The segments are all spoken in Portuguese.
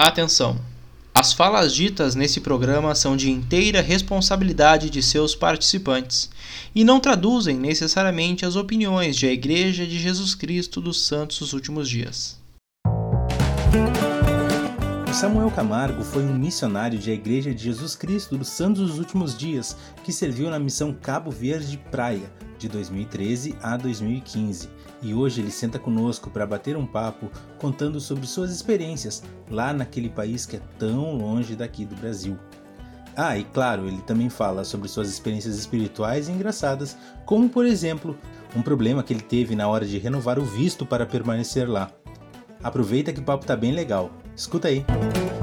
Atenção! As falas ditas nesse programa são de inteira responsabilidade de seus participantes e não traduzem necessariamente as opiniões de a Igreja de Jesus Cristo dos Santos dos Últimos Dias. Samuel Camargo foi um missionário de a Igreja de Jesus Cristo dos Santos dos Últimos Dias que serviu na missão Cabo Verde Praia de 2013 a 2015 e hoje ele senta conosco para bater um papo contando sobre suas experiências lá naquele país que é tão longe daqui do Brasil. Ah, e claro, ele também fala sobre suas experiências espirituais e engraçadas, como por exemplo, um problema que ele teve na hora de renovar o visto para permanecer lá. Aproveita que o papo tá bem legal. Escuta aí. Fala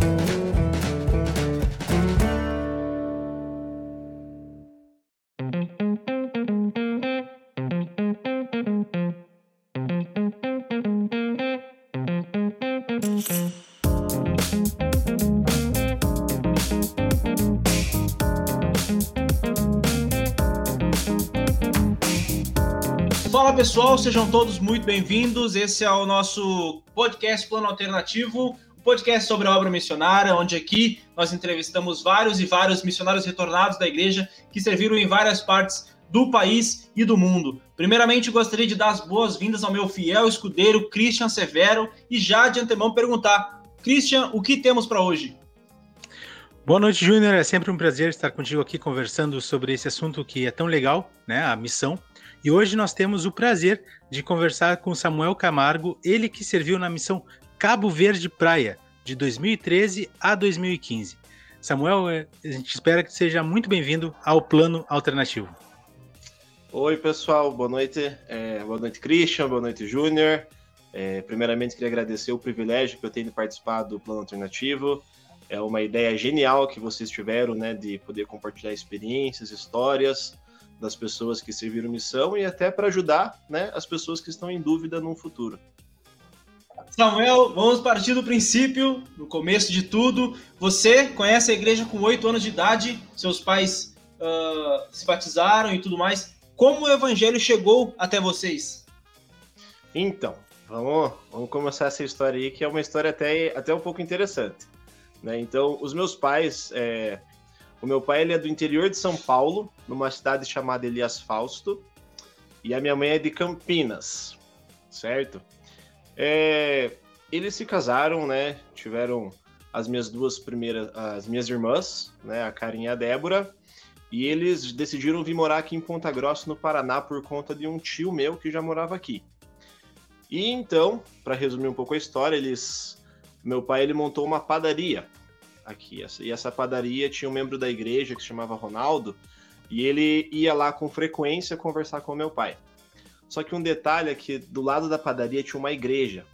pessoal, sejam todos muito bem-vindos. Esse é o nosso podcast Plano Alternativo, um podcast sobre a obra missionária, onde aqui nós entrevistamos vários e vários missionários retornados da igreja que serviram em várias partes do país e do mundo. Primeiramente, gostaria de dar as boas-vindas ao meu fiel escudeiro Christian Severo e já de antemão perguntar: Christian, o que temos para hoje? Boa noite, Júnior. É sempre um prazer estar contigo aqui conversando sobre esse assunto que é tão legal, né? A missão e hoje nós temos o prazer de conversar com Samuel Camargo, ele que serviu na missão Cabo Verde Praia, de 2013 a 2015. Samuel, é, a gente espera que seja muito bem-vindo ao Plano Alternativo. Oi, pessoal, boa noite. É, boa noite, Christian, boa noite, Júnior. É, primeiramente, queria agradecer o privilégio que eu tenho de participar do Plano Alternativo. É uma ideia genial que vocês tiveram, né, de poder compartilhar experiências, histórias, das pessoas que serviram missão e até para ajudar né, as pessoas que estão em dúvida no futuro. Samuel, vamos partir do princípio, no começo de tudo. Você conhece a igreja com oito anos de idade, seus pais uh, se batizaram e tudo mais. Como o evangelho chegou até vocês? Então, vamos, vamos começar essa história aí, que é uma história até, até um pouco interessante. Né? Então, os meus pais, é, o meu pai ele é do interior de São Paulo, numa cidade chamada Elias Fausto, e a minha mãe é de Campinas, certo? É, eles se casaram, né? Tiveram as minhas duas primeiras, as minhas irmãs, né? A Karin e a Débora, e eles decidiram vir morar aqui em Ponta Grossa, no Paraná, por conta de um tio meu que já morava aqui. E então, para resumir um pouco a história, eles, meu pai ele montou uma padaria aqui. E essa padaria tinha um membro da igreja que se chamava Ronaldo, e ele ia lá com frequência conversar com meu pai. Só que um detalhe é que do lado da padaria tinha uma igreja.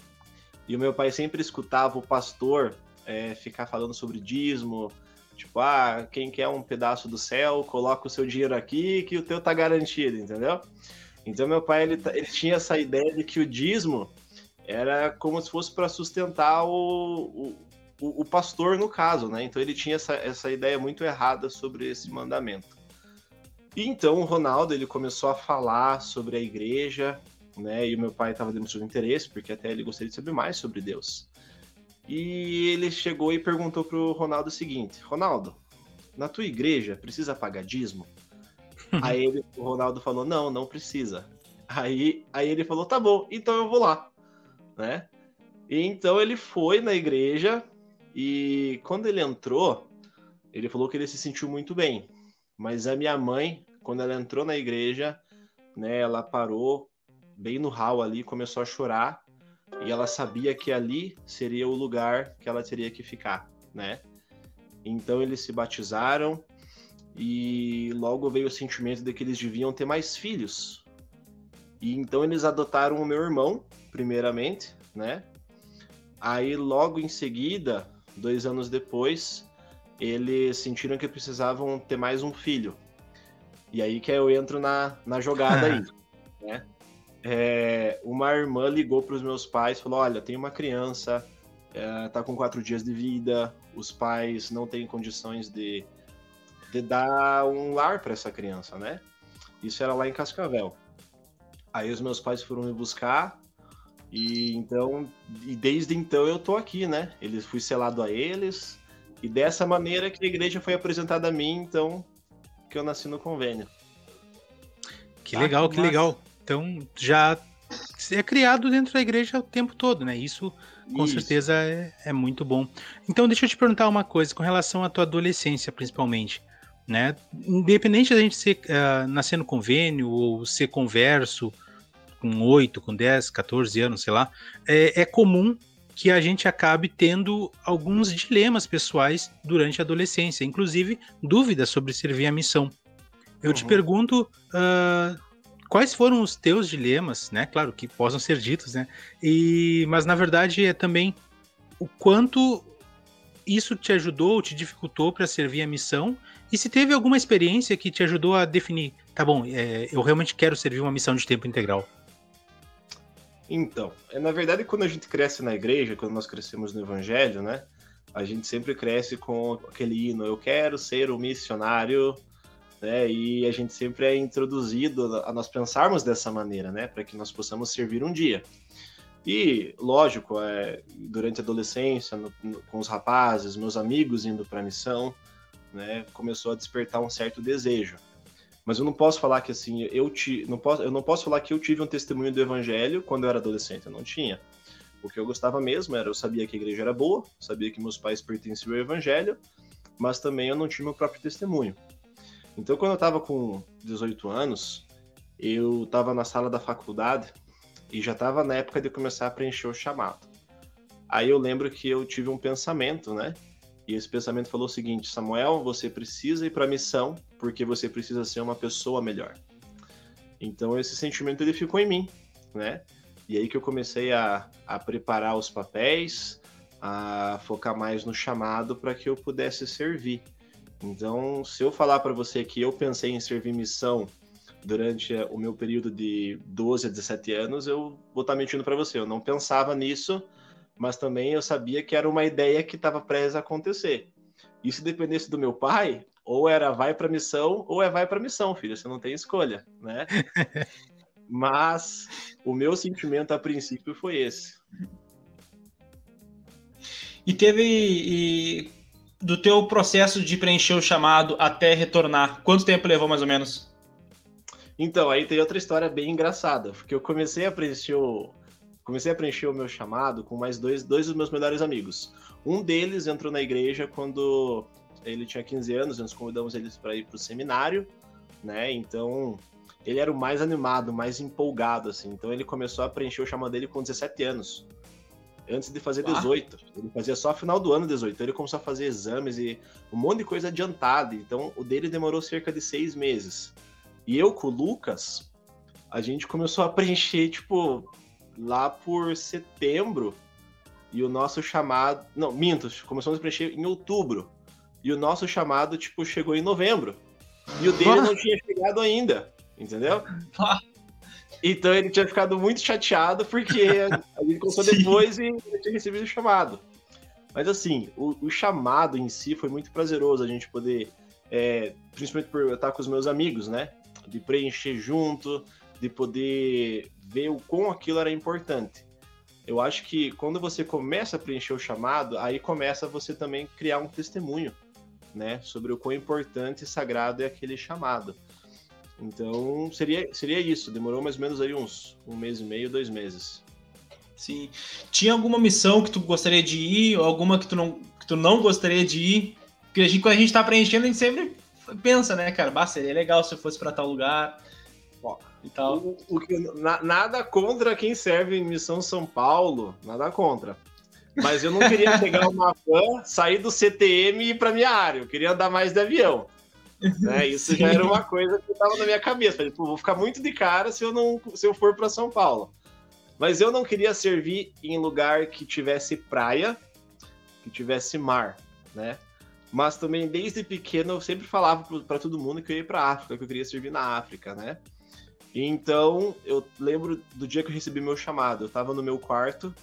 E o meu pai sempre escutava o pastor é, ficar falando sobre dízimo, tipo, ah, quem quer um pedaço do céu, coloca o seu dinheiro aqui que o teu tá garantido, entendeu? Então meu pai ele, ele tinha essa ideia de que o dízimo era como se fosse para sustentar o, o, o, pastor no caso, né? Então ele tinha essa, essa ideia muito errada sobre esse mandamento. E então o Ronaldo ele começou a falar sobre a igreja, né? E o meu pai estava demonstrando interesse, porque até ele gostaria de saber mais sobre Deus. E ele chegou e perguntou pro Ronaldo o seguinte: Ronaldo, na tua igreja precisa pagar dízimo? aí ele, o Ronaldo falou: Não, não precisa. Aí, aí ele falou: Tá bom, então eu vou lá, né? E então ele foi na igreja, e quando ele entrou, ele falou que ele se sentiu muito bem. Mas a minha mãe, quando ela entrou na igreja, né, ela parou bem no hall ali, começou a chorar, e ela sabia que ali seria o lugar que ela teria que ficar, né? Então eles se batizaram e logo veio o sentimento de que eles deviam ter mais filhos. E então eles adotaram o meu irmão, primeiramente, né? Aí logo em seguida dois anos depois, eles sentiram que precisavam ter mais um filho. E aí que eu entro na, na jogada aí, né? É, uma irmã ligou para os meus pais e falou: Olha, tem uma criança, é, tá com quatro dias de vida, os pais não têm condições de, de dar um lar para essa criança, né? Isso era lá em Cascavel. Aí os meus pais foram me buscar E então, e desde então eu tô aqui, né? Eles fui selado a eles, e dessa maneira que a igreja foi apresentada a mim, então, que eu nasci no convênio. Que legal, que legal. Então, já é criado dentro da igreja o tempo todo, né? Isso com Isso. certeza é, é, muito bom. Então, deixa eu te perguntar uma coisa com relação à tua adolescência, principalmente. Né? Independente da gente ser, uh, nascer no convênio ou ser converso com 8, com 10, 14 anos, sei lá, é, é comum que a gente acabe tendo alguns dilemas pessoais durante a adolescência, inclusive dúvidas sobre servir a missão. Eu uhum. te pergunto uh, quais foram os teus dilemas, né? Claro que possam ser ditos, né? E, mas na verdade é também o quanto isso te ajudou, te dificultou para servir a missão e se teve alguma experiência que te ajudou a definir, tá bom, é, eu realmente quero servir uma missão de tempo integral. Então, é, na verdade, quando a gente cresce na igreja, quando nós crescemos no evangelho, né? A gente sempre cresce com aquele hino, eu quero ser um missionário, né? E a gente sempre é introduzido a nós pensarmos dessa maneira, né? Para que nós possamos servir um dia. E, lógico, é, durante a adolescência, no, no, com os rapazes, meus amigos indo para a missão, né? Começou a despertar um certo desejo. Mas eu não posso falar que assim, eu te, não posso, eu não posso falar que eu tive um testemunho do evangelho quando eu era adolescente, eu não tinha. O que eu gostava mesmo era eu sabia que a igreja era boa, sabia que meus pais pertenciam ao evangelho, mas também eu não tinha meu próprio testemunho. Então, quando eu estava com 18 anos, eu estava na sala da faculdade e já estava na época de começar a preencher o chamado. Aí eu lembro que eu tive um pensamento, né? E esse pensamento falou o seguinte: Samuel, você precisa ir para a missão porque você precisa ser uma pessoa melhor. Então esse sentimento ele ficou em mim, né? E aí que eu comecei a, a preparar os papéis, a focar mais no chamado para que eu pudesse servir. Então, se eu falar para você que eu pensei em servir missão durante o meu período de 12 a 17 anos, eu vou estar tá mentindo para você. Eu não pensava nisso mas também eu sabia que era uma ideia que estava prestes a acontecer. E se dependesse do meu pai, ou era vai para missão, ou é vai para missão, filho, você não tem escolha, né? mas o meu sentimento a princípio foi esse. E teve e, do teu processo de preencher o chamado até retornar, quanto tempo levou mais ou menos? Então, aí tem outra história bem engraçada, porque eu comecei a preencher o, comecei a preencher o meu chamado com mais dois, dois dos meus melhores amigos. Um deles entrou na igreja quando ele tinha 15 anos, nós convidamos eles para ir para o seminário, né? Então, ele era o mais animado, mais empolgado, assim. Então, ele começou a preencher o chamado dele com 17 anos. Antes de fazer 18. Ah. Ele fazia só final do ano 18. Então, ele começou a fazer exames e um monte de coisa adiantada. Então, o dele demorou cerca de seis meses. E eu com o Lucas, a gente começou a preencher, tipo, lá por setembro. E o nosso chamado. Não, minto, começamos a preencher em outubro. E o nosso chamado, tipo, chegou em novembro. E o dele não tinha chegado ainda. Entendeu? Então ele tinha ficado muito chateado porque a gente começou depois e ele tinha recebido o chamado. Mas assim, o, o, chamado em si foi muito prazeroso a gente poder, é, principalmente por eu estar com os meus amigos, né? De preencher junto, de poder ver o quão aquilo era importante. Eu acho que quando você começa a preencher o chamado, aí começa você também criar um testemunho, né, sobre o quão importante e sagrado é aquele chamado. Então, seria, seria isso. Demorou mais ou menos aí uns um mês e meio, dois meses. Sim. Tinha alguma missão que tu gostaria de ir, ou alguma que tu não, que tu não gostaria de ir? Porque a gente, quando a gente tá preenchendo, a gente sempre pensa, né, cara? Bah, seria legal se eu fosse para tal lugar e tal. O, o que, na, nada contra quem serve em Missão São Paulo, nada contra. Mas eu não queria pegar uma van, sair do CTM e ir para minha área. Eu queria andar mais de avião. Né? Isso Sim. já era uma coisa que estava na minha cabeça. Falei, vou ficar muito de cara se eu não se eu for para São Paulo. Mas eu não queria servir em lugar que tivesse praia, que tivesse mar, né? Mas também desde pequeno eu sempre falava para todo mundo que eu ia para África, que eu queria servir na África, né? Então, eu lembro do dia que eu recebi meu chamado. Eu tava no meu quarto,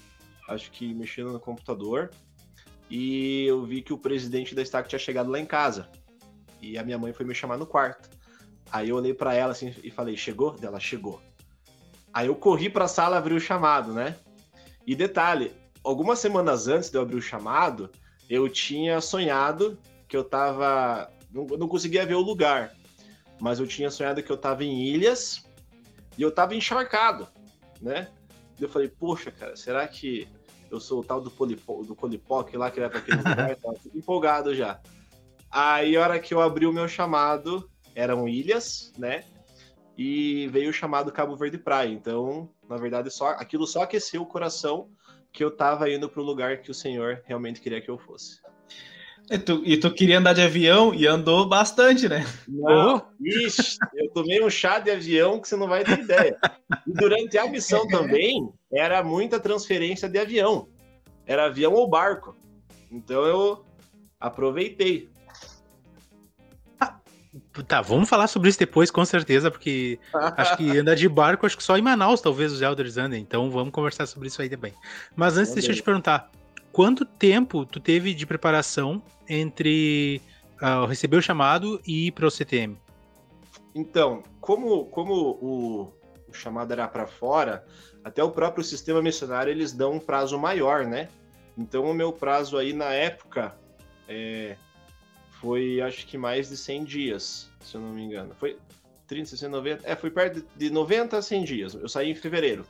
acho que mexendo no computador, e eu vi que o presidente da Stack tinha chegado lá em casa. E a minha mãe foi me chamar no quarto. Aí eu olhei para ela assim e falei: "Chegou?" Ela chegou. Aí eu corri para a sala, abri o chamado, né? E detalhe, algumas semanas antes de eu abrir o chamado, eu tinha sonhado que eu tava. Não, não conseguia ver o lugar, mas eu tinha sonhado que eu tava em ilhas e eu tava encharcado, né? E eu falei, poxa, cara, será que eu sou o tal do, polipo, do Colipoc lá que vai pra aquele lugar? Tava empolgado já. Aí, a hora que eu abri o meu chamado, eram ilhas, né? E veio o chamado Cabo Verde Praia. Então, na verdade, só aquilo só aqueceu o coração que eu tava indo para o lugar que o Senhor realmente queria que eu fosse. E tu, e tu queria andar de avião e andou bastante, né? Não, ixi, eu tomei um chá de avião que você não vai ter ideia. E durante a missão também, era muita transferência de avião. Era avião ou barco. Então eu aproveitei. Tá, vamos falar sobre isso depois, com certeza, porque acho que andar de barco, acho que só em Manaus talvez os Elders andem, então vamos conversar sobre isso aí também. Mas antes, deixa eu te perguntar, quanto tempo tu teve de preparação entre uh, receber o chamado e ir para o CTM? Então, como, como o, o chamado era para fora, até o próprio sistema missionário eles dão um prazo maior, né? Então, o meu prazo aí na época é, foi acho que mais de 100 dias, se eu não me engano. Foi 30, 60, 90. É, foi perto de 90 a 100 dias. Eu saí em fevereiro.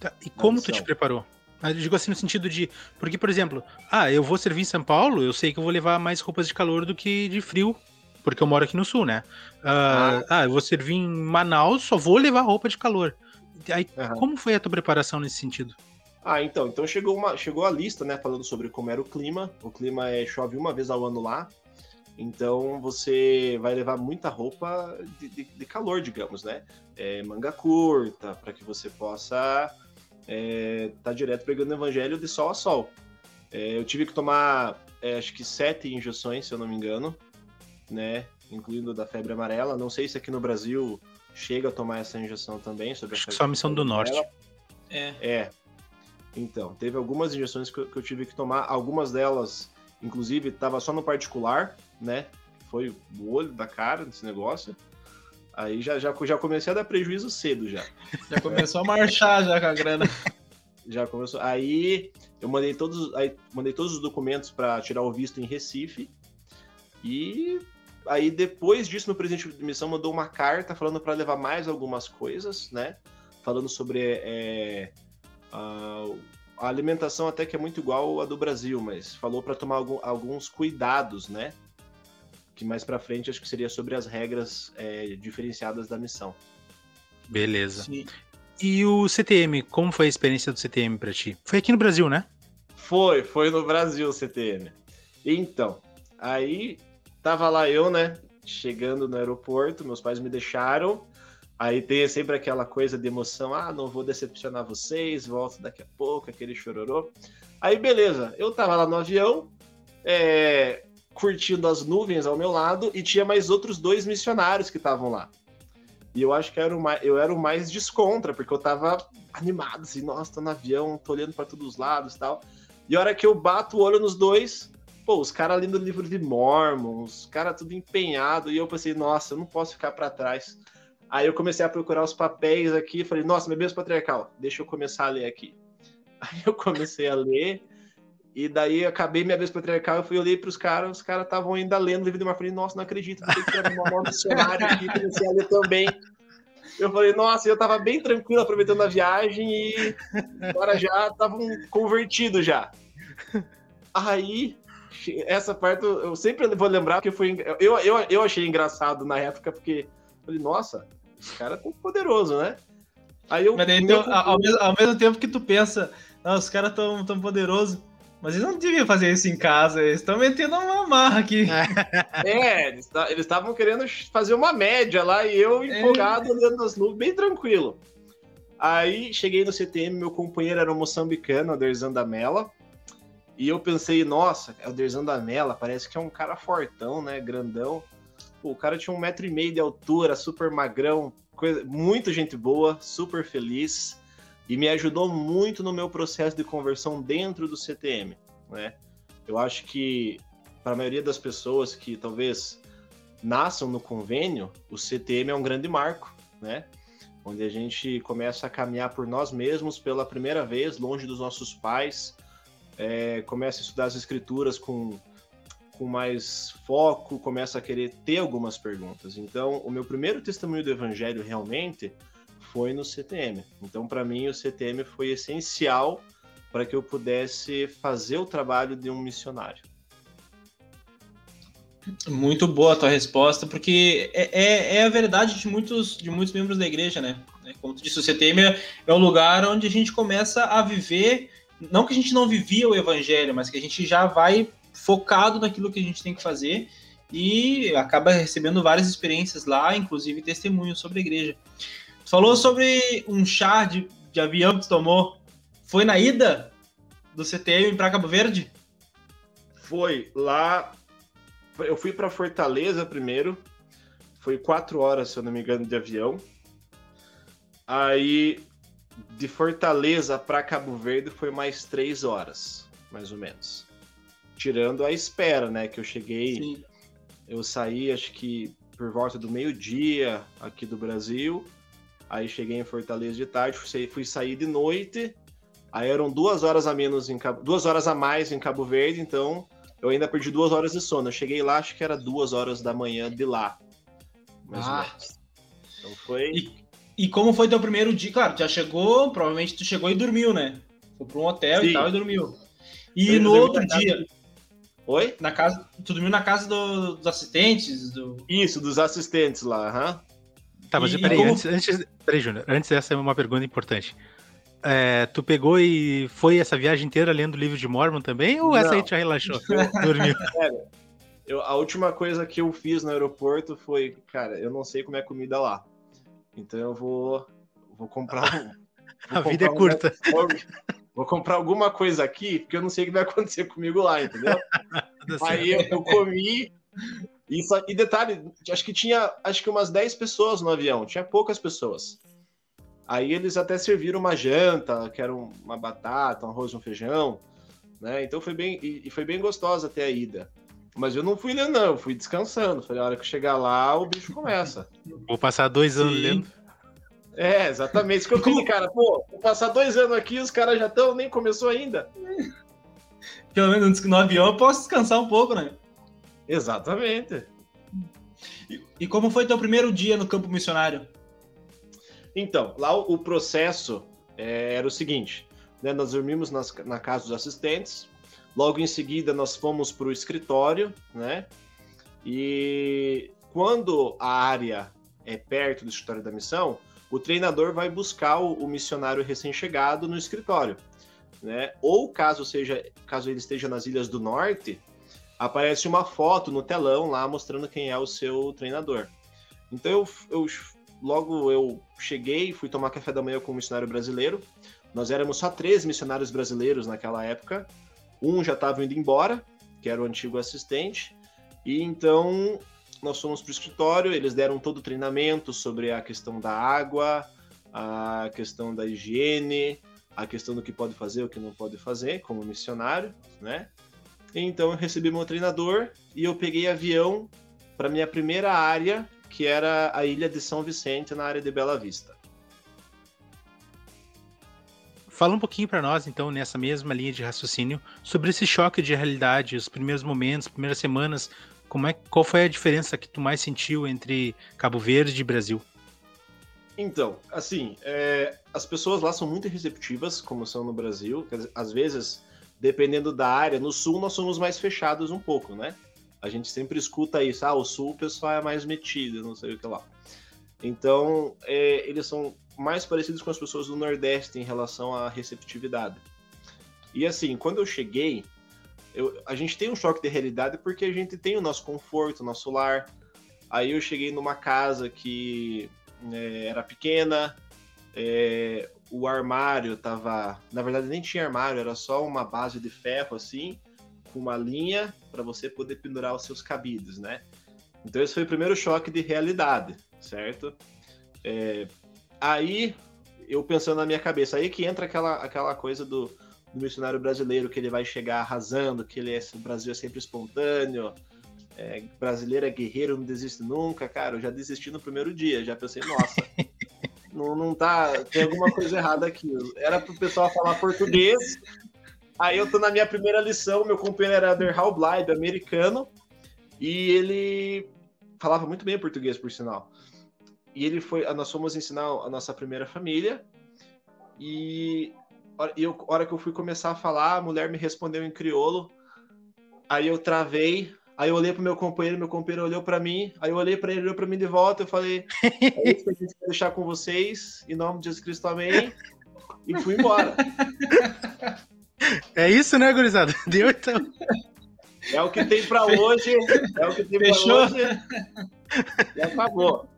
Tá, e como tu te preparou? Eu digo assim no sentido de. Porque, por exemplo, ah, eu vou servir em São Paulo, eu sei que eu vou levar mais roupas de calor do que de frio, porque eu moro aqui no sul, né? Uh, ah. ah, eu vou servir em Manaus, só vou levar roupa de calor. Aí, uhum. como foi a tua preparação nesse sentido? Ah, então, então chegou, uma, chegou a lista, né, falando sobre como era o clima. O clima é chove uma vez ao ano lá, então você vai levar muita roupa de, de, de calor, digamos, né? É, manga curta, para que você possa é, tá direto pegando o evangelho de sol a sol. É, eu tive que tomar, é, acho que sete injeções, se eu não me engano, né? Incluindo da febre amarela. Não sei se aqui no Brasil chega a tomar essa injeção também. Sobre acho que só a missão do norte. É. É. Então, teve algumas injeções que eu, que eu tive que tomar. Algumas delas, inclusive, estava só no particular né? Foi o olho da cara desse negócio. Aí já, já, já comecei a dar prejuízo cedo já. Já começou a marchar já com a grana. Já começou. Aí eu mandei todos, aí, mandei todos os documentos para tirar o visto em Recife. E aí depois disso, meu presidente de missão mandou uma carta falando para levar mais algumas coisas, né? Falando sobre é, a, a, alimentação até que é muito igual a do Brasil, mas falou para tomar algum, alguns cuidados, né? Que mais para frente acho que seria sobre as regras é, diferenciadas da missão. Beleza. Sim. E o CTM, como foi a experiência do CTM para ti? Foi aqui no Brasil, né? Foi, foi no Brasil o CTM. Então, aí tava lá eu, né, chegando no aeroporto, meus pais me deixaram. Aí tem sempre aquela coisa de emoção, ah, não vou decepcionar vocês, volto daqui a pouco, aquele chororô. Aí beleza, eu tava lá no avião, é, curtindo as nuvens ao meu lado e tinha mais outros dois missionários que estavam lá. E eu acho que era mais, eu era o mais descontra, porque eu tava animado, assim, nossa, tô no avião, tô olhando para todos os lados e tal. E a hora que eu bato o olho nos dois, pô, os caras lendo o livro de Mormon, os caras tudo empenhado, e eu pensei, nossa, eu não posso ficar para trás. Aí eu comecei a procurar os papéis aqui, falei, nossa, meu Deus patriarcal, deixa eu começar a ler aqui. Aí eu comecei a ler, e daí acabei minha vez patriarcal, eu fui olhei para os caras, os caras estavam ainda lendo o livro de Marfim, nossa, não acredito, ter que tirar uma mão missionária aqui, comecei a ler também. Eu falei, nossa, eu tava bem tranquilo aproveitando a viagem e agora já estavam convertidos já. Aí, essa parte eu sempre vou lembrar que foi. Eu, eu, eu achei engraçado na época, porque falei, nossa, esse cara é tão poderoso, né? Aí eu. Mas daí, ao, mesmo, ao mesmo tempo que tu pensa, ah, os caras tão, tão poderosos mas eles não deviam fazer isso em casa, eles estão metendo uma marra aqui. É, eles estavam querendo fazer uma média lá e eu é. empolgado é. olhando nas nuvens, bem tranquilo. Aí cheguei no CTM, meu companheiro era um moçambicano, o Derzan Mela. E eu pensei, nossa, é o Derzan Mela, parece que é um cara fortão, né? Grandão. Pô, o cara tinha um metro e meio de altura, super magrão, coisa, muito gente boa, super feliz e me ajudou muito no meu processo de conversão dentro do CTM, né? Eu acho que para a maioria das pessoas que talvez nasçam no convênio, o CTM é um grande marco, né? onde a gente começa a caminhar por nós mesmos pela primeira vez, longe dos nossos pais, é, começa a estudar as escrituras com, com mais foco, começa a querer ter algumas perguntas. Então, o meu primeiro testemunho do evangelho realmente foi no CTM. Então, para mim, o CTM foi essencial para que eu pudesse fazer o trabalho de um missionário. Muito boa a tua resposta, porque é, é, é, a verdade de muitos, de muitos membros da igreja, né? Como tu disse, o CTM é, é um lugar onde a gente começa a viver, não que a gente não vivia o evangelho, mas que a gente já vai focado naquilo que a gente tem que fazer e acaba recebendo várias experiências lá, inclusive testemunhos sobre a igreja. Falou sobre um chá de, de avião que tu tomou. Foi na ida do CTM para Cabo Verde? Foi lá eu fui para Fortaleza primeiro. Foi quatro horas, se eu não me engano, de avião. Aí de Fortaleza para Cabo Verde foi mais três horas, mais ou menos. Tirando a espera, né? Que eu cheguei. Sim. Eu saí, acho que por volta do meio-dia aqui do Brasil. Aí cheguei em Fortaleza de tarde, fui, fui sair de noite. Aí eram duas horas a menos em Cabo, duas horas a mais em Cabo Verde, então eu ainda perdi duas horas de sono. Eu cheguei lá, acho que era duas horas da manhã de lá. Mais ah. Então foi. E, e, como foi teu primeiro dia? Claro, já chegou, provavelmente tu chegou e dormiu, né? Foi para um hotel Sim. e tal e dormiu. E eu no outro dia. Oi? Na casa, tu dormiu na casa do, dos assistentes? Do... Isso, dos assistentes lá, aham. Uhum. Tá, mas e, peraí, como... antes, antes, peraí, Júnior, antes essa é uma pergunta importante. É, tu pegou e foi essa viagem inteira lendo o livro de Mormon também? Ou Não. essa aí te relaxou? Dormiu? eu, a última coisa que eu fiz no aeroporto foi, cara, eu não sei como é comida lá. Então eu vou, vou comprar um. Vou a vida é curta. vou comprar alguma coisa aqui, porque eu não sei o que vai acontecer comigo lá, entendeu? aí eu, eu comi. E, e detalhe, acho que tinha acho que umas 10 pessoas no avião, tinha poucas pessoas. Aí eles até serviram uma janta, que era uma batata, um arroz, um feijão, né? Então foi bem e foi bem gostosa até a ida. Mas eu não fui lendo, não, eu fui descansando. Falei, a hora que chegar lá, o bicho começa. Vou passar dois anos Sim. lendo. É, exatamente. Isso que eu falei, cara, pô, vou passar dois anos aqui, os caras já estão, nem começou ainda. Pelo menos no avião eu posso descansar um pouco, né? Exatamente. E, e como foi teu primeiro dia no campo missionário? Então, lá o, processo é, era o seguinte: né, nós dormimos nas, na casa dos assistentes, logo em seguida nós fomos para o escritório, né? E quando a área é perto do escritório da missão, o treinador vai buscar o, o missionário recém-chegado no escritório, né? Ou caso seja, caso ele esteja nas Ilhas do Norte, aparece uma foto no telão lá mostrando quem é o seu treinador. Então eu, eu logo eu cheguei, fui tomar café da manhã com um missionário brasileiro. Nós éramos só três missionários brasileiros naquela época. Um já estava indo embora, que era o antigo assistente. E então nós fomos para o escritório, eles deram todo o treinamento sobre a questão da água, a questão da higiene, a questão do que pode fazer, o que não pode fazer, como missionário, né? Então eu recebi meu treinador e eu peguei avião para minha primeira área, que era a ilha de São Vicente, na área de Bela Vista. Fala um pouquinho para nós, então, nessa mesma linha de raciocínio, sobre esse choque de realidade, os primeiros momentos, primeiras semanas. Como é, qual foi a diferença que tu mais sentiu entre Cabo Verde e Brasil? Então, assim, é, as pessoas lá são muito receptivas, como são no Brasil. Às vezes, dependendo da área, no sul nós somos mais fechados um pouco, né? A gente sempre escuta isso, ah, o sul o pessoal é mais metido, não sei o que lá. Então, é, eles são mais parecidos com as pessoas do Nordeste em relação à receptividade. E assim, quando eu cheguei, eu, a gente tem um choque de realidade porque a gente tem o nosso conforto, o nosso lar. Aí eu cheguei numa casa que é, era pequena, é, o armário tava. Na verdade, nem tinha armário, era só uma base de ferro assim com uma linha para você poder pendurar os seus cabides, né? Então esse foi o primeiro choque de realidade, certo? É, aí eu pensando na minha cabeça, aí que entra aquela, aquela coisa do, do missionário brasileiro que ele vai chegar arrasando, que ele é, o Brasil é sempre espontâneo, é, brasileiro é guerreiro, não desiste nunca, cara. Eu já desisti no primeiro dia, já pensei, nossa, Não, não tá. Tem alguma coisa errada aqui. Era pro pessoal falar português. Aí eu tô na minha primeira lição, meu companheiro era Der Halbleib, americano, e ele falava muito bem português, por sinal. E ele foi. Nós fomos ensinar a nossa primeira família. E eu, hora que eu fui começar a falar, a mulher me respondeu em crioulo. Aí eu travei, aí eu olhei pro meu companheiro, meu companheiro olhou para mim, aí eu olhei para ele, olhou para mim de volta, eu falei, é isso que a gente quer deixar com vocês, em nome de Jesus Cristo, amém. E fui embora. É isso, né, gurizada? Deu então. É o que tem para hoje. É o que tem para hoje. E acabou.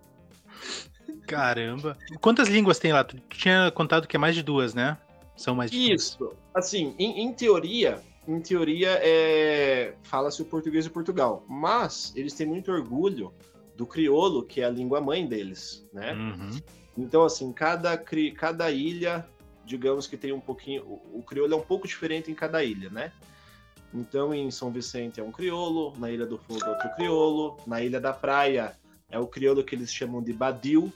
Caramba. Quantas línguas tem lá? Tu tinha contado que é mais de duas, né? São mais de Isso. Duas. Assim, em, em, teoria, em teoria, é... fala-se o português de Portugal. Mas eles têm muito orgulho do crioulo, que é a língua mãe deles, né? Uhum. Então, assim, cada, cada ilha, digamos que tem um pouquinho. O, o crioulo é um pouco diferente em cada ilha, né? Então, em São Vicente é um crioulo, na Ilha do Fogo é outro crioulo, na Ilha da Praia é o crioulo que eles chamam de badil,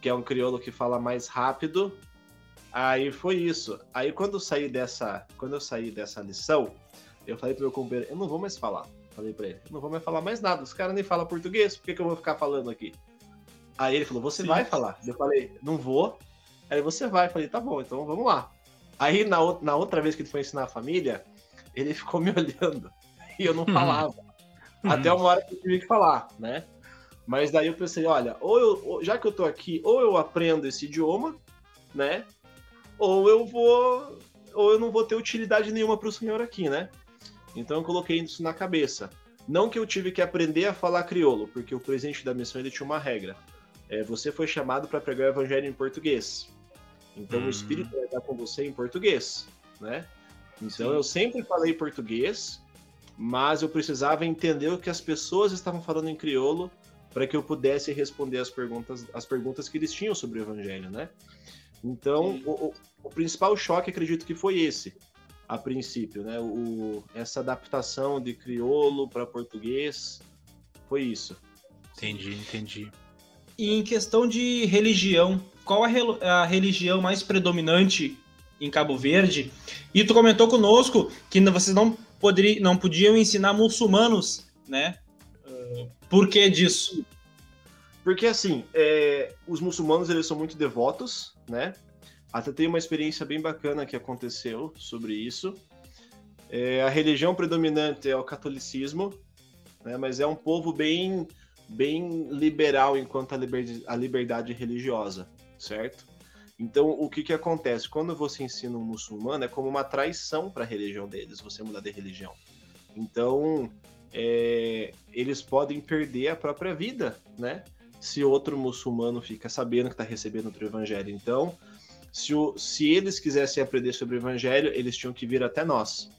que é um crioulo que fala mais rápido. Aí foi isso. Aí quando eu saí dessa, quando eu saí dessa lição, eu falei pro meu companheiro, eu não vou mais falar. Falei para ele, não vou mais falar mais nada. Os caras nem falam português, por que, que eu vou ficar falando aqui? Aí ele falou, você Sim. vai falar. Eu falei, não vou. Aí você vai. Eu falei, tá bom, então vamos lá. Aí na, na outra vez que ele foi ensinar a família, ele ficou me olhando e eu não uhum. falava. Uhum. Até uma hora que eu tive que falar, né? Mas daí eu pensei, olha, ou eu, já que eu tô aqui, ou eu aprendo esse idioma, né? Ou eu vou, ou eu não vou ter utilidade nenhuma para o senhor aqui, né? Então eu coloquei isso na cabeça. Não que eu tive que aprender a falar crioulo, porque o presidente da missão ele tinha uma regra. É, você foi chamado para pregar o evangelho em português. Então hum. o Espírito vai estar com você em português, né? Então Sim. eu sempre falei português, mas eu precisava entender o que as pessoas estavam falando em crioulo para que eu pudesse responder as perguntas, as perguntas que eles tinham sobre o evangelho, né? Então, o, o, o, principal choque, acredito que foi esse, a princípio, né? O, essa adaptação de crioulo para português, foi isso. Entendi, entendi. E em questão de religião, qual a, a religião mais predominante em Cabo Verde? E tu comentou conosco que vocês não, poderiam, não podiam ensinar muçulmanos, né? Por que disso? Porque assim, é, os muçulmanos eles são muito devotos, né? Até tem uma experiência bem bacana que aconteceu sobre isso. É, a religião predominante é o catolicismo, né? Mas é um povo bem, bem liberal enquanto a liberdade, a liberdade religiosa, certo? Então, o que, que acontece? Quando você ensina um muçulmano, é como uma traição para a religião deles, você mudar de religião. Então, é, eles podem perder a própria vida, né? Se outro muçulmano fica sabendo que está recebendo outro evangelho. Então, se, o, se eles quisessem aprender sobre o evangelho, eles tinham que vir até nós,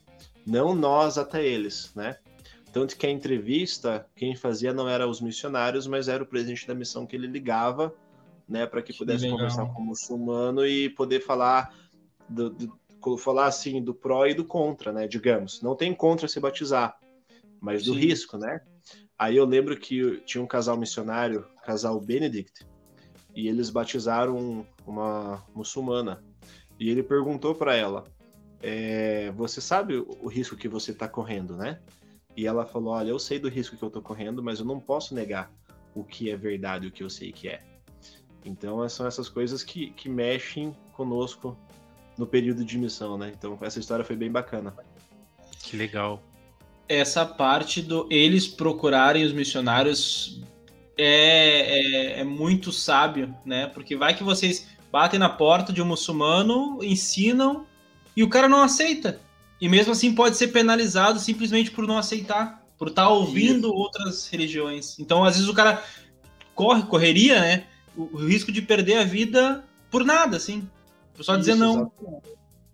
não nós até eles, né? Tanto que a entrevista, quem fazia não era os missionários, mas era o presidente da missão que ele ligava, né, para que pudesse conversar com o muçulmano e poder falar do, do, falar assim do pró e do contra, né, digamos. Não tem contra se batizar, mas do Sim. risco, né? Aí eu lembro que tinha um casal missionário, casal Benedict, e eles batizaram uma muçulmana. E ele perguntou para ela: é, Você sabe o risco que você está correndo, né? E ela falou: Olha, eu sei do risco que eu estou correndo, mas eu não posso negar o que é verdade, o que eu sei que é. Então são essas coisas que, que mexem conosco no período de missão, né? Então essa história foi bem bacana. Que legal essa parte do eles procurarem os missionários é, é, é, muito sábio, né? Porque vai que vocês batem na porta de um muçulmano, ensinam e o cara não aceita. E mesmo assim pode ser penalizado simplesmente por não aceitar, por estar tá ouvindo Isso. outras religiões. Então, às vezes o cara corre, correria, né? O, o risco de perder a vida por nada, assim. Só dizer não.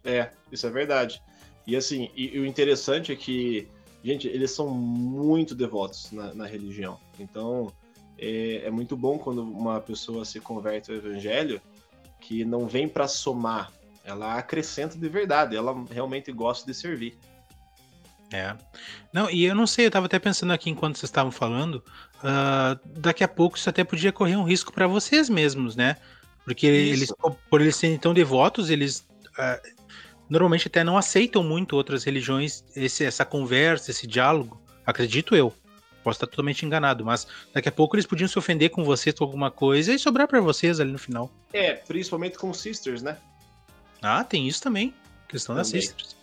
É, isso é verdade. E assim, e, e o interessante é que gente, eles são muito devotos na, na religião. Então, é, é, muito bom quando uma pessoa se converte ao evangelho que não vem para somar, ela acrescenta de verdade, ela realmente gosta de servir. É. Não, e eu não sei, eu tava até pensando aqui enquanto vocês estavam falando, uh, daqui a pouco isso até podia correr um risco para vocês mesmos, né? Porque eles, por eles serem tão devotos, eles uh, normalmente até não aceitam muito outras religiões, esse, essa conversa, esse diálogo. Acredito eu. Posso estar totalmente enganado, mas daqui a pouco eles podiam se ofender com vocês com alguma coisa e sobrar para vocês ali no final. É, principalmente com sisters, né? Ah, tem isso também. Questão também. das sisters.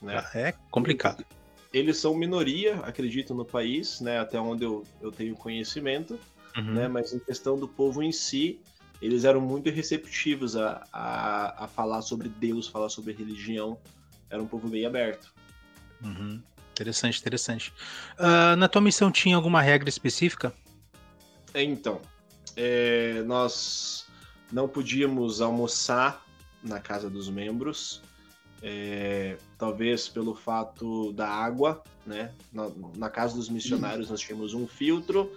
Né? Ah, é complicado. Eles são minoria, acredito, no país, né? Até onde eu, eu tenho conhecimento. Uhum. Né? Mas em questão do povo em si, eles eram muito receptivos a, a, a falar sobre Deus, falar sobre religião. Era um povo bem aberto. Uhum. Interessante, interessante. Uh, na tua missão tinha alguma regra específica? Então, é, nós não podíamos almoçar na casa dos membros, é, talvez pelo fato da água, né? Na, na casa dos missionários nós tínhamos um filtro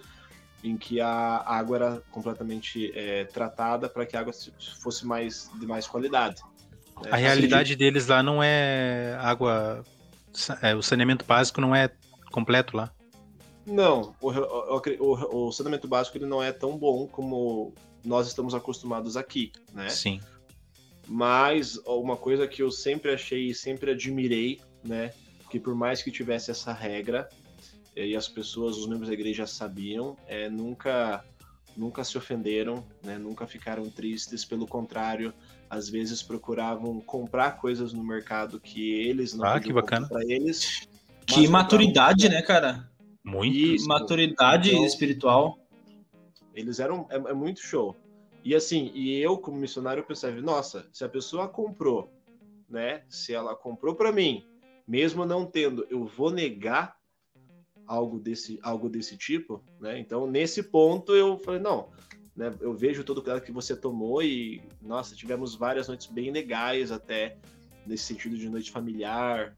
em que a água era completamente é, tratada para que a água fosse mais de mais qualidade. Né? A realidade assim, deles lá não é água, é, o saneamento básico não é completo lá. Não, o, o, o, o, saneamento básico ele não é tão bom como nós estamos acostumados aqui, né? Sim. Mas uma coisa que eu sempre achei e sempre admirei, né? Que por mais que tivesse essa regra, e as pessoas, os membros da igreja sabiam, é, nunca nunca se ofenderam, né? nunca ficaram tristes, pelo contrário, às vezes procuravam comprar coisas no mercado que eles não ah, que bacana para eles. Que maturidade, né, cara? Muito. Isso. Maturidade então, espiritual. Eles eram é, é, muito show. E assim, e eu como missionário percebo, nossa, se a pessoa comprou, né? Se ela comprou para mim, mesmo não tendo, eu vou negar algo desse, algo desse tipo, né? Então, nesse ponto, eu falei, não, né, eu vejo todo o cuidado que você tomou e, nossa, tivemos várias noites bem legais até, nesse sentido de noite familiar,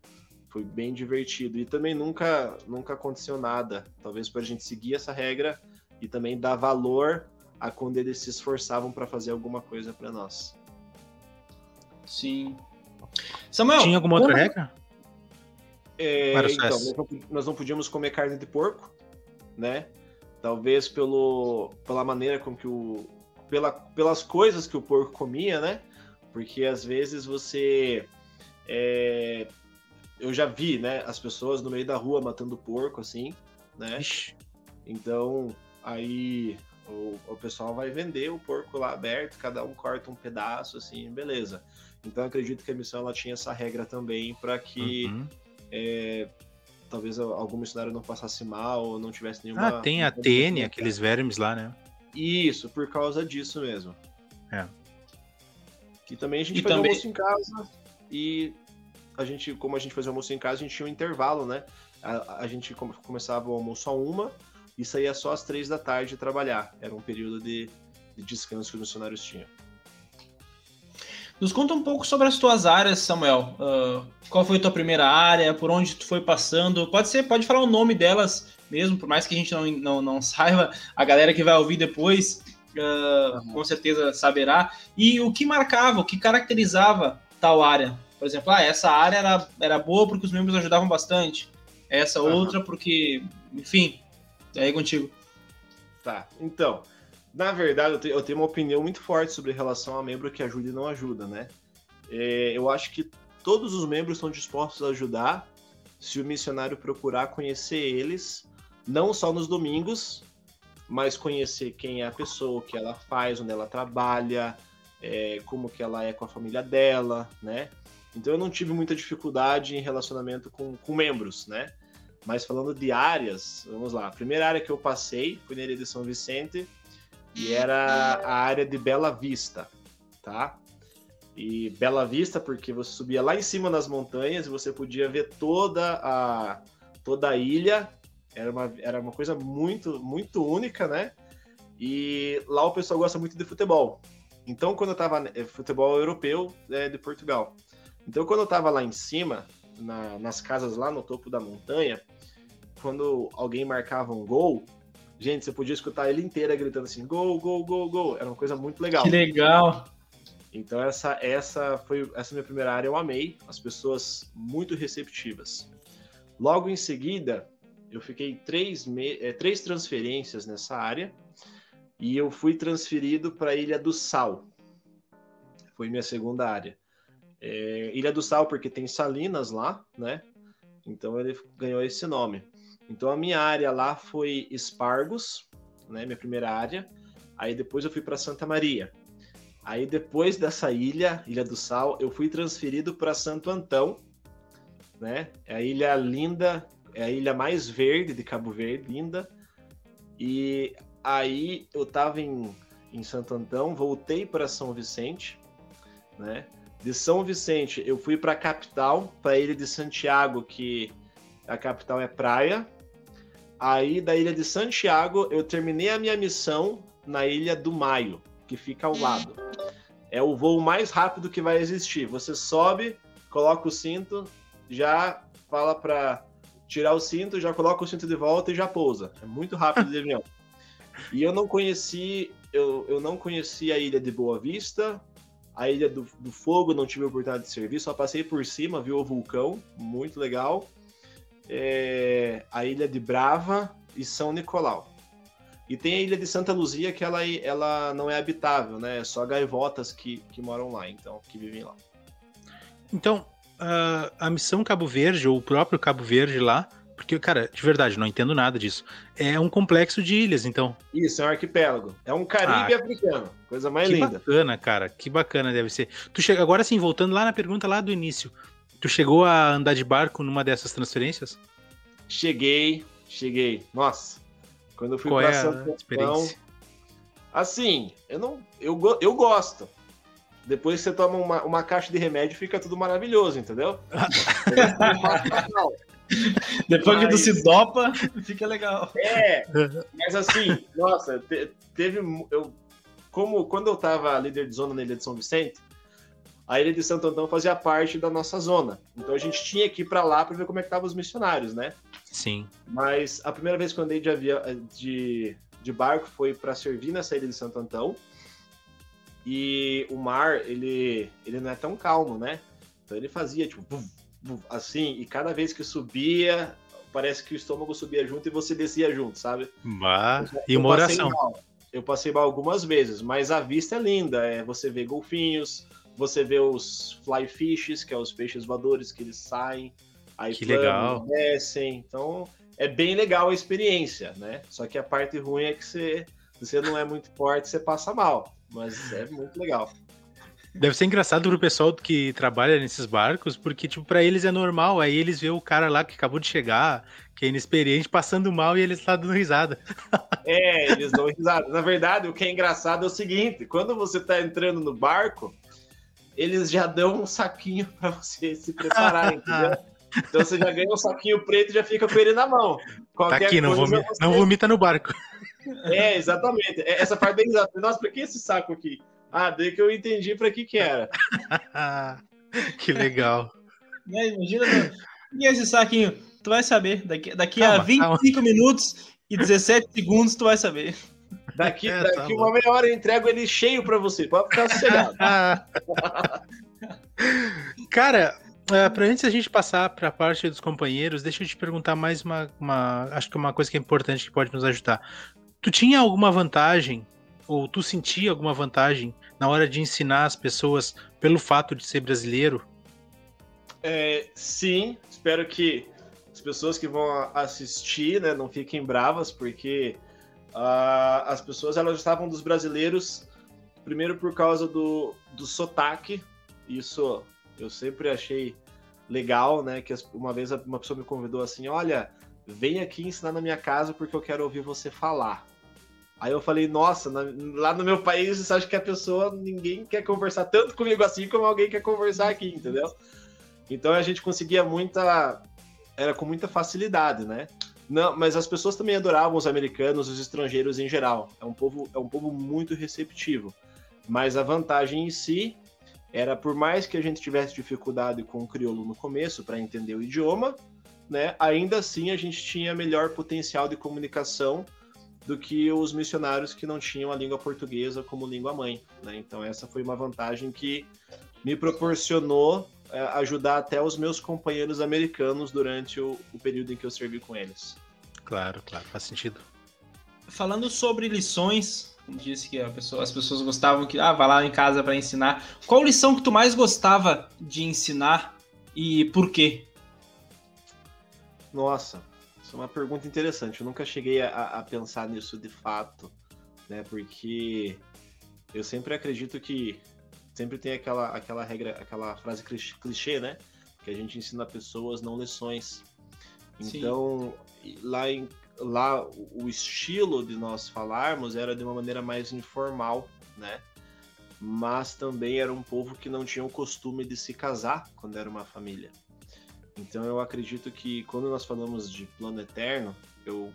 foi bem divertido. E também nunca, nunca aconteceu nada, talvez para a gente seguir essa regra e também dar valor a quando eles se esforçavam para fazer alguma coisa para nós. Sim. Samuel, tinha alguma outra regra? É, então, nós não, podíamos comer carne de porco, né? Talvez pelo, pela maneira com que o. Pela, pelas coisas que o porco comia, né? Porque às vezes você. É, eu já vi, né? As pessoas no meio da rua matando porco, assim, né? Ixi. Então, aí o, o pessoal vai vender o porco lá aberto, cada um corta um pedaço, assim, beleza. Então, acredito que a missão ela tinha essa regra também para que uhum é, talvez algum missionário não passasse mal ou não tivesse nenhuma. Ah, tem a TN, aqueles vermes lá, né? Isso, por causa disso mesmo. É. E também a gente e fazia também... almoço em casa e a gente, como a gente fazia almoço em casa, a gente tinha um intervalo, né? A, a gente começava o almoço a uma e saía só às três da tarde trabalhar. Era um período de, de descanso que os missionários tinham. Nos conta um pouco sobre as tuas áreas, Samuel. Uh, qual foi a tua primeira área? Por onde tu foi passando? Pode ser, pode falar o nome delas mesmo, por mais que a gente não, não, não saiba, a galera que vai ouvir depois uh, uhum. com certeza saberá. E o que marcava, o que caracterizava tal área? Por exemplo, ah, essa área era, era boa porque os membros ajudavam bastante. Essa uhum. outra porque, enfim, é aí contigo. Tá, então, na verdade, eu, te, eu tenho uma opinião muito forte sobre relação a membro que ajuda e não ajuda, né? É, eu acho que todos os membros estão dispostos a ajudar se o missionário procurar conhecer eles, não só nos domingos, mas conhecer quem é a pessoa, o que ela faz, onde ela trabalha, é, como que ela é com a família dela, né? Então eu não tive muita dificuldade em relacionamento com, com membros, né? Mas falando de áreas, vamos lá. A primeira área que eu passei foi na de São Vicente, e era a área de Bela Vista, tá? E Bela Vista porque você subia lá em cima nas montanhas e você podia ver toda a toda a ilha. Era uma, era uma coisa muito muito única, né? E lá o pessoal gosta muito de futebol. Então quando eu tava é, futebol europeu é, de Portugal. Então quando eu tava lá em cima, na, nas casas lá no topo da montanha, quando alguém marcava um gol, Gente, você podia escutar ele inteira gritando assim: gol, gol, gol, gol. Era uma coisa muito legal. Que legal. Então essa essa foi essa minha primeira área eu amei, as pessoas muito receptivas. Logo em seguida, eu fiquei três, me... é, três transferências nessa área e eu fui transferido para a Ilha do Sal, foi minha segunda área. É, Ilha do Sal, porque tem salinas lá, né? Então ele ganhou esse nome. Então a minha área lá foi Espargos, né? Minha primeira área. Aí depois eu fui para Santa Maria. Aí depois dessa ilha, Ilha do Sal, eu fui transferido para Santo Antão, né? É a ilha linda, é a ilha mais verde de Cabo Verde, linda. E aí eu estava em, em Santo Antão, voltei para São Vicente, né? De São Vicente eu fui para a capital, para a ilha de Santiago, que a capital é praia. Aí da ilha de Santiago eu terminei a minha missão na ilha do Maio, que fica ao lado. É o voo mais rápido que vai existir. Você sobe, coloca o cinto, já fala para tirar o cinto, já coloca o cinto de volta e já pousa. É muito rápido de avião. E eu não conheci, eu, eu não conheci a ilha de Boa Vista, a ilha do, do Fogo, não tive oportunidade de servir, só passei por cima, vi o vulcão, muito legal. É, a ilha de Brava e São Nicolau. E tem a ilha de Santa Luzia, que ela, ela não é habitável, né? É só gaivotas que, que moram lá, então, que vivem lá. Então, a, a missão Cabo Verde, ou o próprio Cabo Verde lá, porque, cara, de verdade, não entendo nada disso. É um complexo de ilhas, então. Isso, é um arquipélago. É um Caribe ah, africano. Coisa mais que linda. Que bacana, cara. Que bacana deve ser. Tu chega agora sim, voltando lá na pergunta lá do início. Tu chegou a andar de barco numa dessas transferências? Cheguei, cheguei. Nossa. Quando eu fui Qual pra é São Paulo. Assim, eu não. Eu, eu gosto. Depois você toma uma, uma caixa de remédio fica tudo maravilhoso, entendeu? Depois mas... que tu se dopa, fica legal. É, mas assim, nossa, te, teve. Eu, como quando eu tava líder de zona na Ilha de São Vicente, a Ilha de Santo Antão fazia parte da nossa zona. Então a gente tinha que ir para lá para ver como é que estavam os missionários, né? Sim. Mas a primeira vez que eu andei de, avião, de, de barco foi para servir nessa Ilha de Santo Antão. E o mar, ele, ele não é tão calmo, né? Então ele fazia, tipo, assim, e cada vez que subia, parece que o estômago subia junto e você descia junto, sabe? Bah, e uma oração. Eu passei mal algumas vezes, mas a vista é linda. É, você vê golfinhos, você vê os fly fishes, que é os peixes voadores que eles saem, aí que legal. descem. Então é bem legal a experiência, né? Só que a parte ruim é que você, você não é muito forte, você passa mal. Mas é muito legal. Deve ser engraçado pro pessoal que trabalha nesses barcos, porque, tipo, pra eles é normal. Aí eles vê o cara lá que acabou de chegar, que é inexperiente, passando mal e eles estão dando risada. É, eles dão risada. Na verdade, o que é engraçado é o seguinte: quando você tá entrando no barco, eles já dão um saquinho para você se preparar, entendeu? Então você já ganha um saquinho preto e já fica com ele na mão. Qualquer tá aqui, não, vomita, você... não vomita no barco. É, exatamente. É, essa parte bem exata. Nossa, por que esse saco aqui? Ah, daí que eu entendi para que que era. que legal. É, imagina, e esse saquinho? Tu vai saber. Daqui, daqui calma, a 25 calma. minutos e 17 segundos tu vai saber. Daqui, é, daqui tá uma meia hora eu entrego ele cheio para você. Pode ficar sossegado. Cara, uh, para antes a gente passar para a parte dos companheiros, deixa eu te perguntar mais uma, uma, acho que uma coisa que é importante que pode nos ajudar. Tu tinha alguma vantagem ou tu sentia alguma vantagem na hora de ensinar as pessoas pelo fato de ser brasileiro? É, sim, espero que as pessoas que vão assistir né, não fiquem bravas, porque uh, as pessoas elas estavam dos brasileiros primeiro por causa do, do sotaque, isso eu sempre achei legal, né? Que uma vez uma pessoa me convidou assim, olha, vem aqui ensinar na minha casa porque eu quero ouvir você falar. Aí eu falei, nossa, na, lá no meu país, você acha que a pessoa, ninguém quer conversar tanto comigo assim como alguém quer conversar aqui, entendeu? Então a gente conseguia muita. Era com muita facilidade, né? Não, mas as pessoas também adoravam os americanos, os estrangeiros em geral. É um povo, é um povo muito receptivo. Mas a vantagem em si era, por mais que a gente tivesse dificuldade com o crioulo no começo para entender o idioma, né? Ainda assim a gente tinha melhor potencial de comunicação do que os missionários que não tinham a língua portuguesa como língua mãe. Né? Então essa foi uma vantagem que me proporcionou é, ajudar até os meus companheiros americanos durante o, o, período em que eu servi com eles. Claro, claro, faz sentido. falando sobre lições, disse que pessoa, as pessoas gostavam que ah, vai lá em casa para ensinar. Qual lição que tu mais gostava de ensinar e por quê? Nossa, isso é uma pergunta interessante. Eu nunca cheguei a, a pensar nisso de fato, né? Porque eu sempre acredito que sempre tem aquela, aquela regra, aquela frase clichê, né? Que a gente ensina pessoas, não lições. Então, lá em, lá o estilo de nós falarmos era de uma maneira mais informal, né? Mas também era um povo que não tinha o costume de se casar quando era uma família. Então eu acredito que quando nós falamos de plano eterno, eu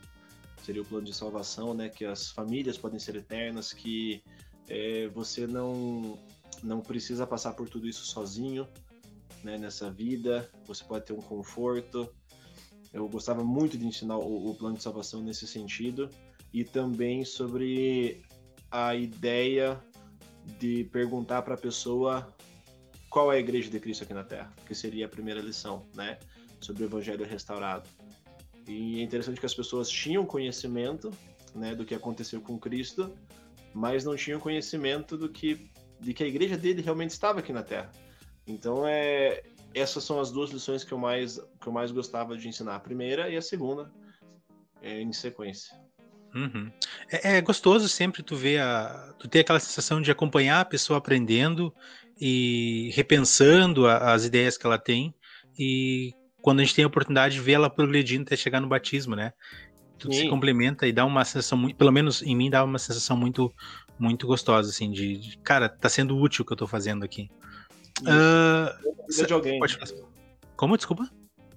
seria o plano de salvação, né? Que as famílias podem ser eternas, que é, você não não precisa passar por tudo isso sozinho, né? Nessa vida, você pode ter um conforto, eu gostava muito de ensinar o, o plano de salvação nesse sentido e também sobre a ideia de perguntar para a pessoa qual é a igreja de Cristo aqui na Terra, que seria a primeira lição, né, sobre o evangelho restaurado. E é interessante que as pessoas tinham conhecimento, né, do que aconteceu com Cristo, mas não tinham conhecimento do que de que a igreja dele realmente estava aqui na Terra. Então é essas são as duas lições que eu mais, que eu mais gostava de ensinar. A primeira e a segunda, é, em sequência. Uhum. É, é, gostoso sempre tu ver a, tu ter aquela sensação de acompanhar a pessoa aprendendo e repensando a, as ideias que ela tem e quando a gente tem a oportunidade de ver ela progredindo até chegar no batismo, né? Tudo Sim. se complementa e dá uma sensação muito, pelo menos em mim dá uma sensação muito muito gostosa assim de, de cara, tá sendo útil o que eu tô fazendo aqui. Uh, de alguém. Pode. Como? Desculpa?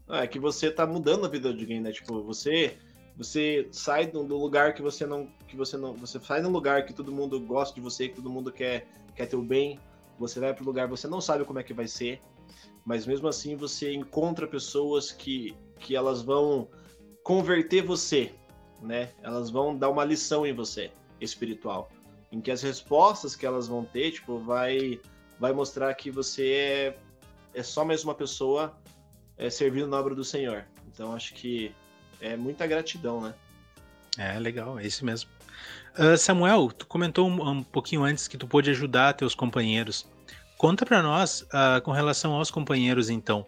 Ah, é que você tá mudando a vida de alguém, né? Tipo, você você sai do, lugar que você não que você não você sai num lugar que todo mundo gosta de você, que todo mundo quer quer ter o bem. Você vai para lugar você não sabe como é que vai ser, mas mesmo assim você encontra pessoas que que elas vão converter você, né? Elas vão dar uma lição em você espiritual, em que as respostas que elas vão ter, tipo, vai vai mostrar que você é, é só mais uma pessoa é, servindo na obra do Senhor. Então acho que é muita gratidão, né? É, legal, é isso mesmo. Uh, Samuel, tu comentou um, um, pouquinho antes que tu pôde ajudar teus companheiros. Conta para nós uh, com relação aos companheiros, então.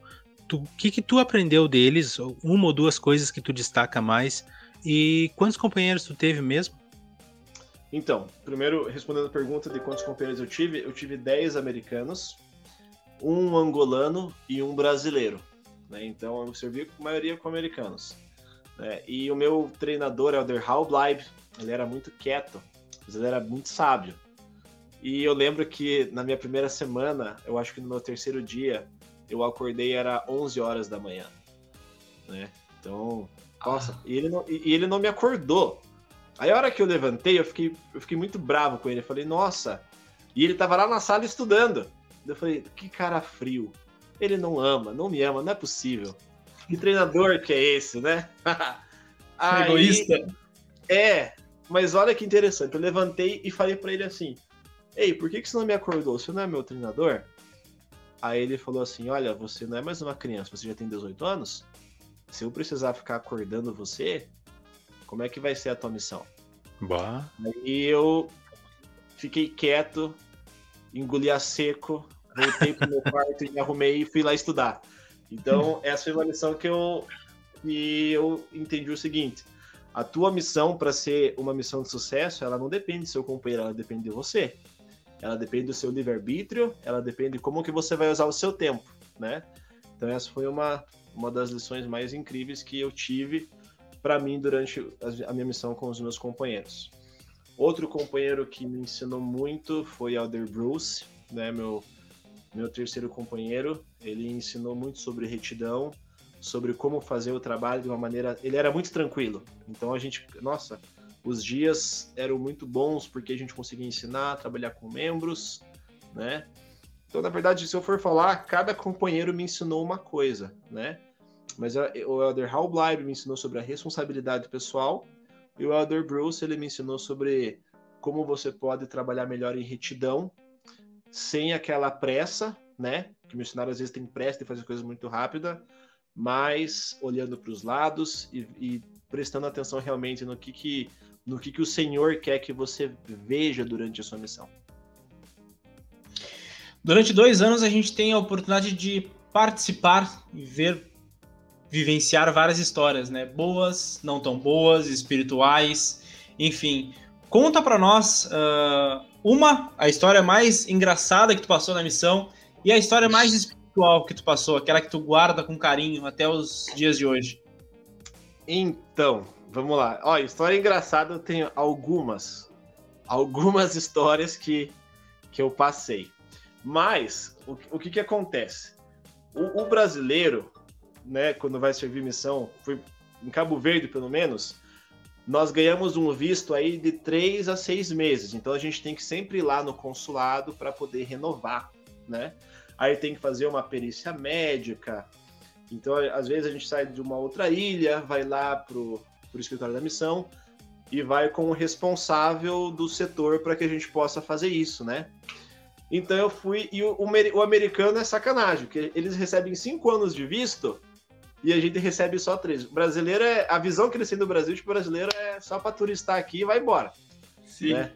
O que, que tu aprendeu deles? Uma ou duas coisas que tu destaca mais? E quantos companheiros tu teve mesmo? Então, primeiro, respondendo a pergunta de quantos companheiros eu tive, eu tive 10 americanos, um angolano e um brasileiro. Né? Então, eu servi com a maioria com americanos. Né? E o meu treinador, Elder Halbleib, ele era muito quieto, mas ele era muito sábio. E eu lembro que na minha primeira semana, eu acho que no meu terceiro dia, eu acordei era 11 horas da manhã. Né? Então, nossa, ah. e, ele não, e ele não me acordou. Aí a hora que eu levantei, eu fiquei, eu fiquei muito bravo com ele. Eu falei, nossa. E ele tava lá na sala estudando. Eu falei, que cara frio. Ele não ama, não me ama, não é possível. Que treinador que é esse, né? Aí, Egoísta. É, mas olha que interessante. Eu levantei e falei para ele assim: Ei, por que, que você não me acordou? Você não é meu treinador? Aí ele falou assim: Olha, você não é mais uma criança, você já tem 18 anos. Se eu precisar ficar acordando você, como é que vai ser a tua missão? Bah. Aí eu fiquei quieto, engoli a seco, voltei pro meu quarto e me arrumei e fui lá estudar. Então, essa foi uma lição que eu, que eu entendi o seguinte: a tua missão, para ser uma missão de sucesso, ela não depende do seu companheiro, ela depende de você. Ela depende do seu livre-arbítrio, ela depende de como que você vai usar o seu tempo, né? Então, essa foi uma, uma das lições mais incríveis que eu tive para mim durante a minha missão com os meus companheiros. Outro companheiro que me ensinou muito foi Elder Bruce, né, meu meu terceiro companheiro. Ele ensinou muito sobre retidão, sobre como fazer o trabalho de uma maneira. Ele era muito tranquilo. Então a gente, nossa, os dias eram muito bons porque a gente conseguia ensinar, trabalhar com membros, né? Então, na verdade, se eu for falar, cada companheiro me ensinou uma coisa, né? Mas o Elder Hal me ensinou sobre a responsabilidade pessoal e o Elder Bruce ele me ensinou sobre como você pode trabalhar melhor em retidão sem aquela pressa, né? Que o missionário às vezes tem pressa de fazer coisas muito rápida, mas olhando para os lados e, e, prestando atenção realmente no que, que, no que, que o Senhor quer que você veja durante a sua missão. Durante dois anos a gente tem a oportunidade de participar e ver, vivenciar várias histórias, né? Boas, não tão boas, espirituais, enfim. Conta para nós uh, uma, a história mais engraçada que tu passou na missão e a história mais espiritual que tu passou, aquela que tu guarda com carinho até os dias de hoje. Então, vamos lá. Ó, história engraçada eu tenho algumas. Algumas histórias que, que eu passei. Mas, o, o que que acontece? O, o, brasileiro, né, quando vai servir missão, foi em Cabo Verde pelo menos, nós ganhamos um visto aí de três a seis meses. Então a gente tem que sempre ir lá no consulado para poder renovar, né? Aí tem que fazer uma perícia médica. Então, às vezes, a gente sai de uma outra ilha, vai lá pro, pro escritório da missão e vai com o responsável do setor para que a gente possa fazer isso, né? Então eu fui. E o, o, americano é sacanagem, porque eles recebem cinco anos de visto e a gente recebe só três. O brasileiro é. A visão que eles têm do Brasil, tipo, o brasileiro é só para turistar aqui e vai embora. Sim. Né?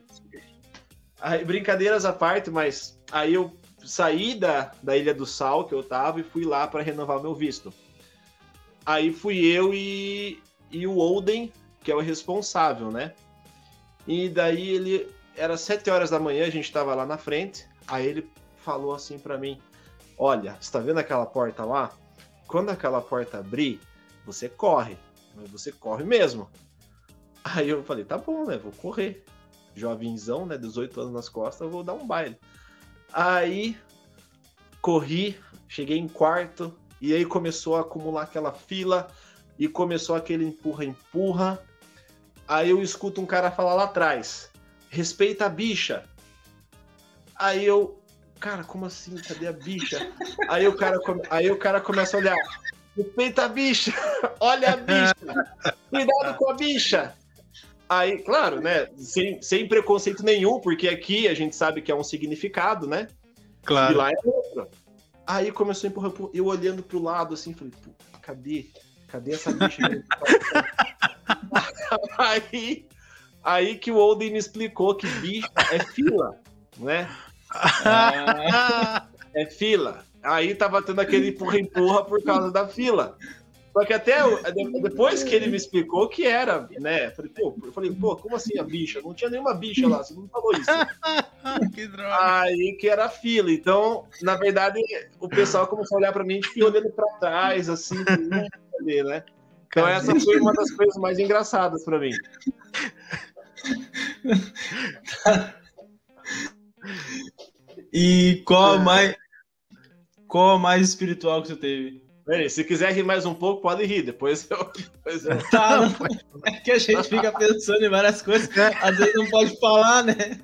Aí, brincadeiras à parte, mas aí eu saí da, da Ilha do Sal, que eu tava, e fui lá para renovar meu visto. Aí fui eu e, e o Olden, que é o responsável, né? E daí ele. Era sete horas da manhã, a gente tava lá na frente. Aí ele falou assim para mim: Olha, está vendo aquela porta lá? Quando aquela porta abrir, você corre. Mas você corre mesmo. Aí eu falei: Tá bom, né? Vou correr. Jovenzão, né? 18 anos nas costas, vou dar um baile. Aí corri, cheguei em quarto, e aí começou a acumular aquela fila, e começou aquele empurra-empurra. Aí eu escuto um cara falar lá atrás: respeita a bicha. Aí eu, cara, como assim? Cadê a bicha? Aí o cara, aí o cara começa a olhar. Respeita a bicha! Olha a bicha! Cuidado com a bicha! Aí, claro, né? Sem, sem preconceito nenhum, porque aqui a gente sabe que é um significado, né? Claro. E lá é outro. Aí começou a empurrar, eu olhando pro lado assim, falei, cadê? Cadê essa bicha? aí, aí que o Olden me explicou que bicha é fila né? É, é fila. Aí tava tendo aquele empurra-empurra por causa da fila. Só que até depois que ele me explicou que era, né? Falei, pô, eu falei, pô, como assim a bicha? Não tinha nenhuma bicha lá, você não falou isso. que droga. Aí que era fila. Então, na verdade, o pessoal começou a olhar para mim e olhando para trás, assim, né? Então, essa foi uma das coisas mais engraçadas para mim. E qual a mais, qual a mais espiritual que você teve? Peraí, se quiser rir mais um pouco, pode rir. Depois eu. Depois eu... Tá, não, é que a gente fica pensando em várias coisas, às vezes não pode falar, né?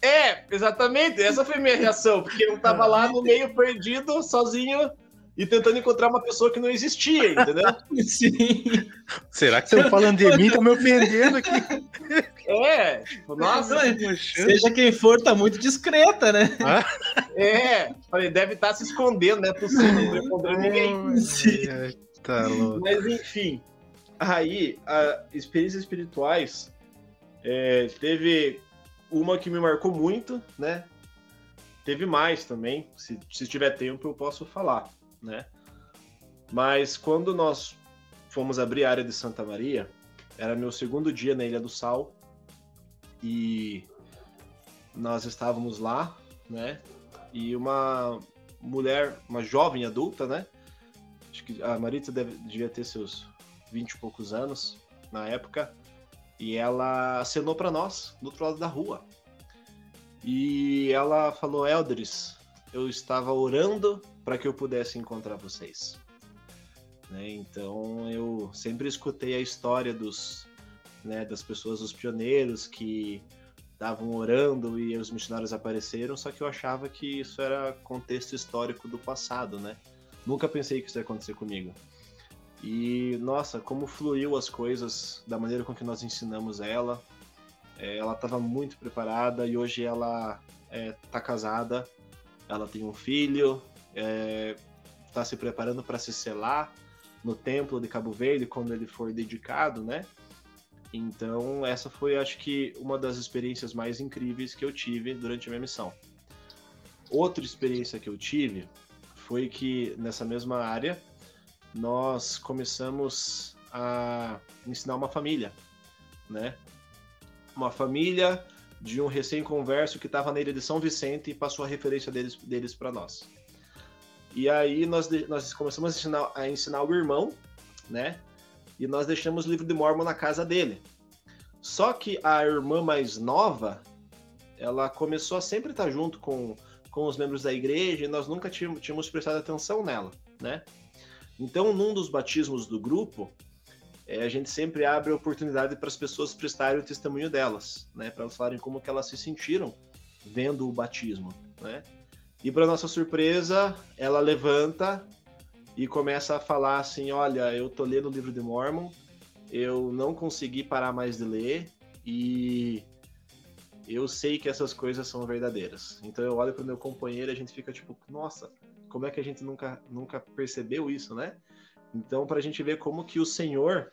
É, exatamente. Essa foi a minha reação, porque eu tava lá no meio perdido, sozinho, e tentando encontrar uma pessoa que não existia, entendeu? Sim. Será que estão falando de mim? Estão me ofendendo aqui. É, tipo, nossa. Seja quem for, tá muito discreta, né? Ah? É, falei, deve estar tá se escondendo, né? Possível, não encontrando ninguém. Sim. Tá louco. Mas enfim, aí, a, experiências espirituais, é, teve uma que me marcou muito, né? Teve mais também. Se, se tiver tempo, eu posso falar né? Mas quando nós fomos abrir a área de Santa Maria, era meu segundo dia na Ilha do Sal e nós estávamos lá, né? E uma mulher, uma jovem adulta, né? Acho que a Marita deve, devia ter seus 20 e poucos anos na época. E ela acenou para nós do outro lado da rua. E ela falou: Eldris, eu estava orando para que eu pudesse encontrar vocês. Né? Então eu sempre escutei a história dos, né, das pessoas, dos pioneiros que estavam orando e os missionários apareceram, só que eu achava que isso era contexto histórico do passado, né? Nunca pensei que isso ia acontecer comigo. E nossa, como fluiu as coisas da maneira com que nós ensinamos ela. É, ela estava muito preparada e hoje ela está é, casada, ela tem um filho, está é, se preparando para se selar no templo de Cabo Verde quando ele for dedicado, né? Então, essa foi, acho que, uma das experiências mais incríveis que eu tive durante a minha missão. Outra experiência que eu tive foi que, nessa mesma área, nós começamos a ensinar uma família, né? Uma família de um recém-converso que estava na ilha de São Vicente e passou a referência deles, deles para nós. E aí nós, nós começamos a ensinar, a ensinar o irmão, né? e nós deixamos o livro de Mormon na casa dele. Só que a irmã mais nova, ela começou a sempre estar junto com, com os membros da igreja e nós nunca tínhamos, tínhamos prestado atenção nela, né? Então, num dos batismos do grupo, é, a gente sempre abre a oportunidade para as pessoas prestarem o testemunho delas, né? Para elas falarem como que elas se sentiram vendo o batismo, né? E para nossa surpresa, ela levanta e começa a falar assim: Olha, eu tô lendo o livro de Mormon, eu não consegui parar mais de ler e eu sei que essas coisas são verdadeiras. Então eu olho para o meu companheiro a gente fica tipo: Nossa, como é que a gente nunca, nunca percebeu isso, né? Então, para a gente ver como que o Senhor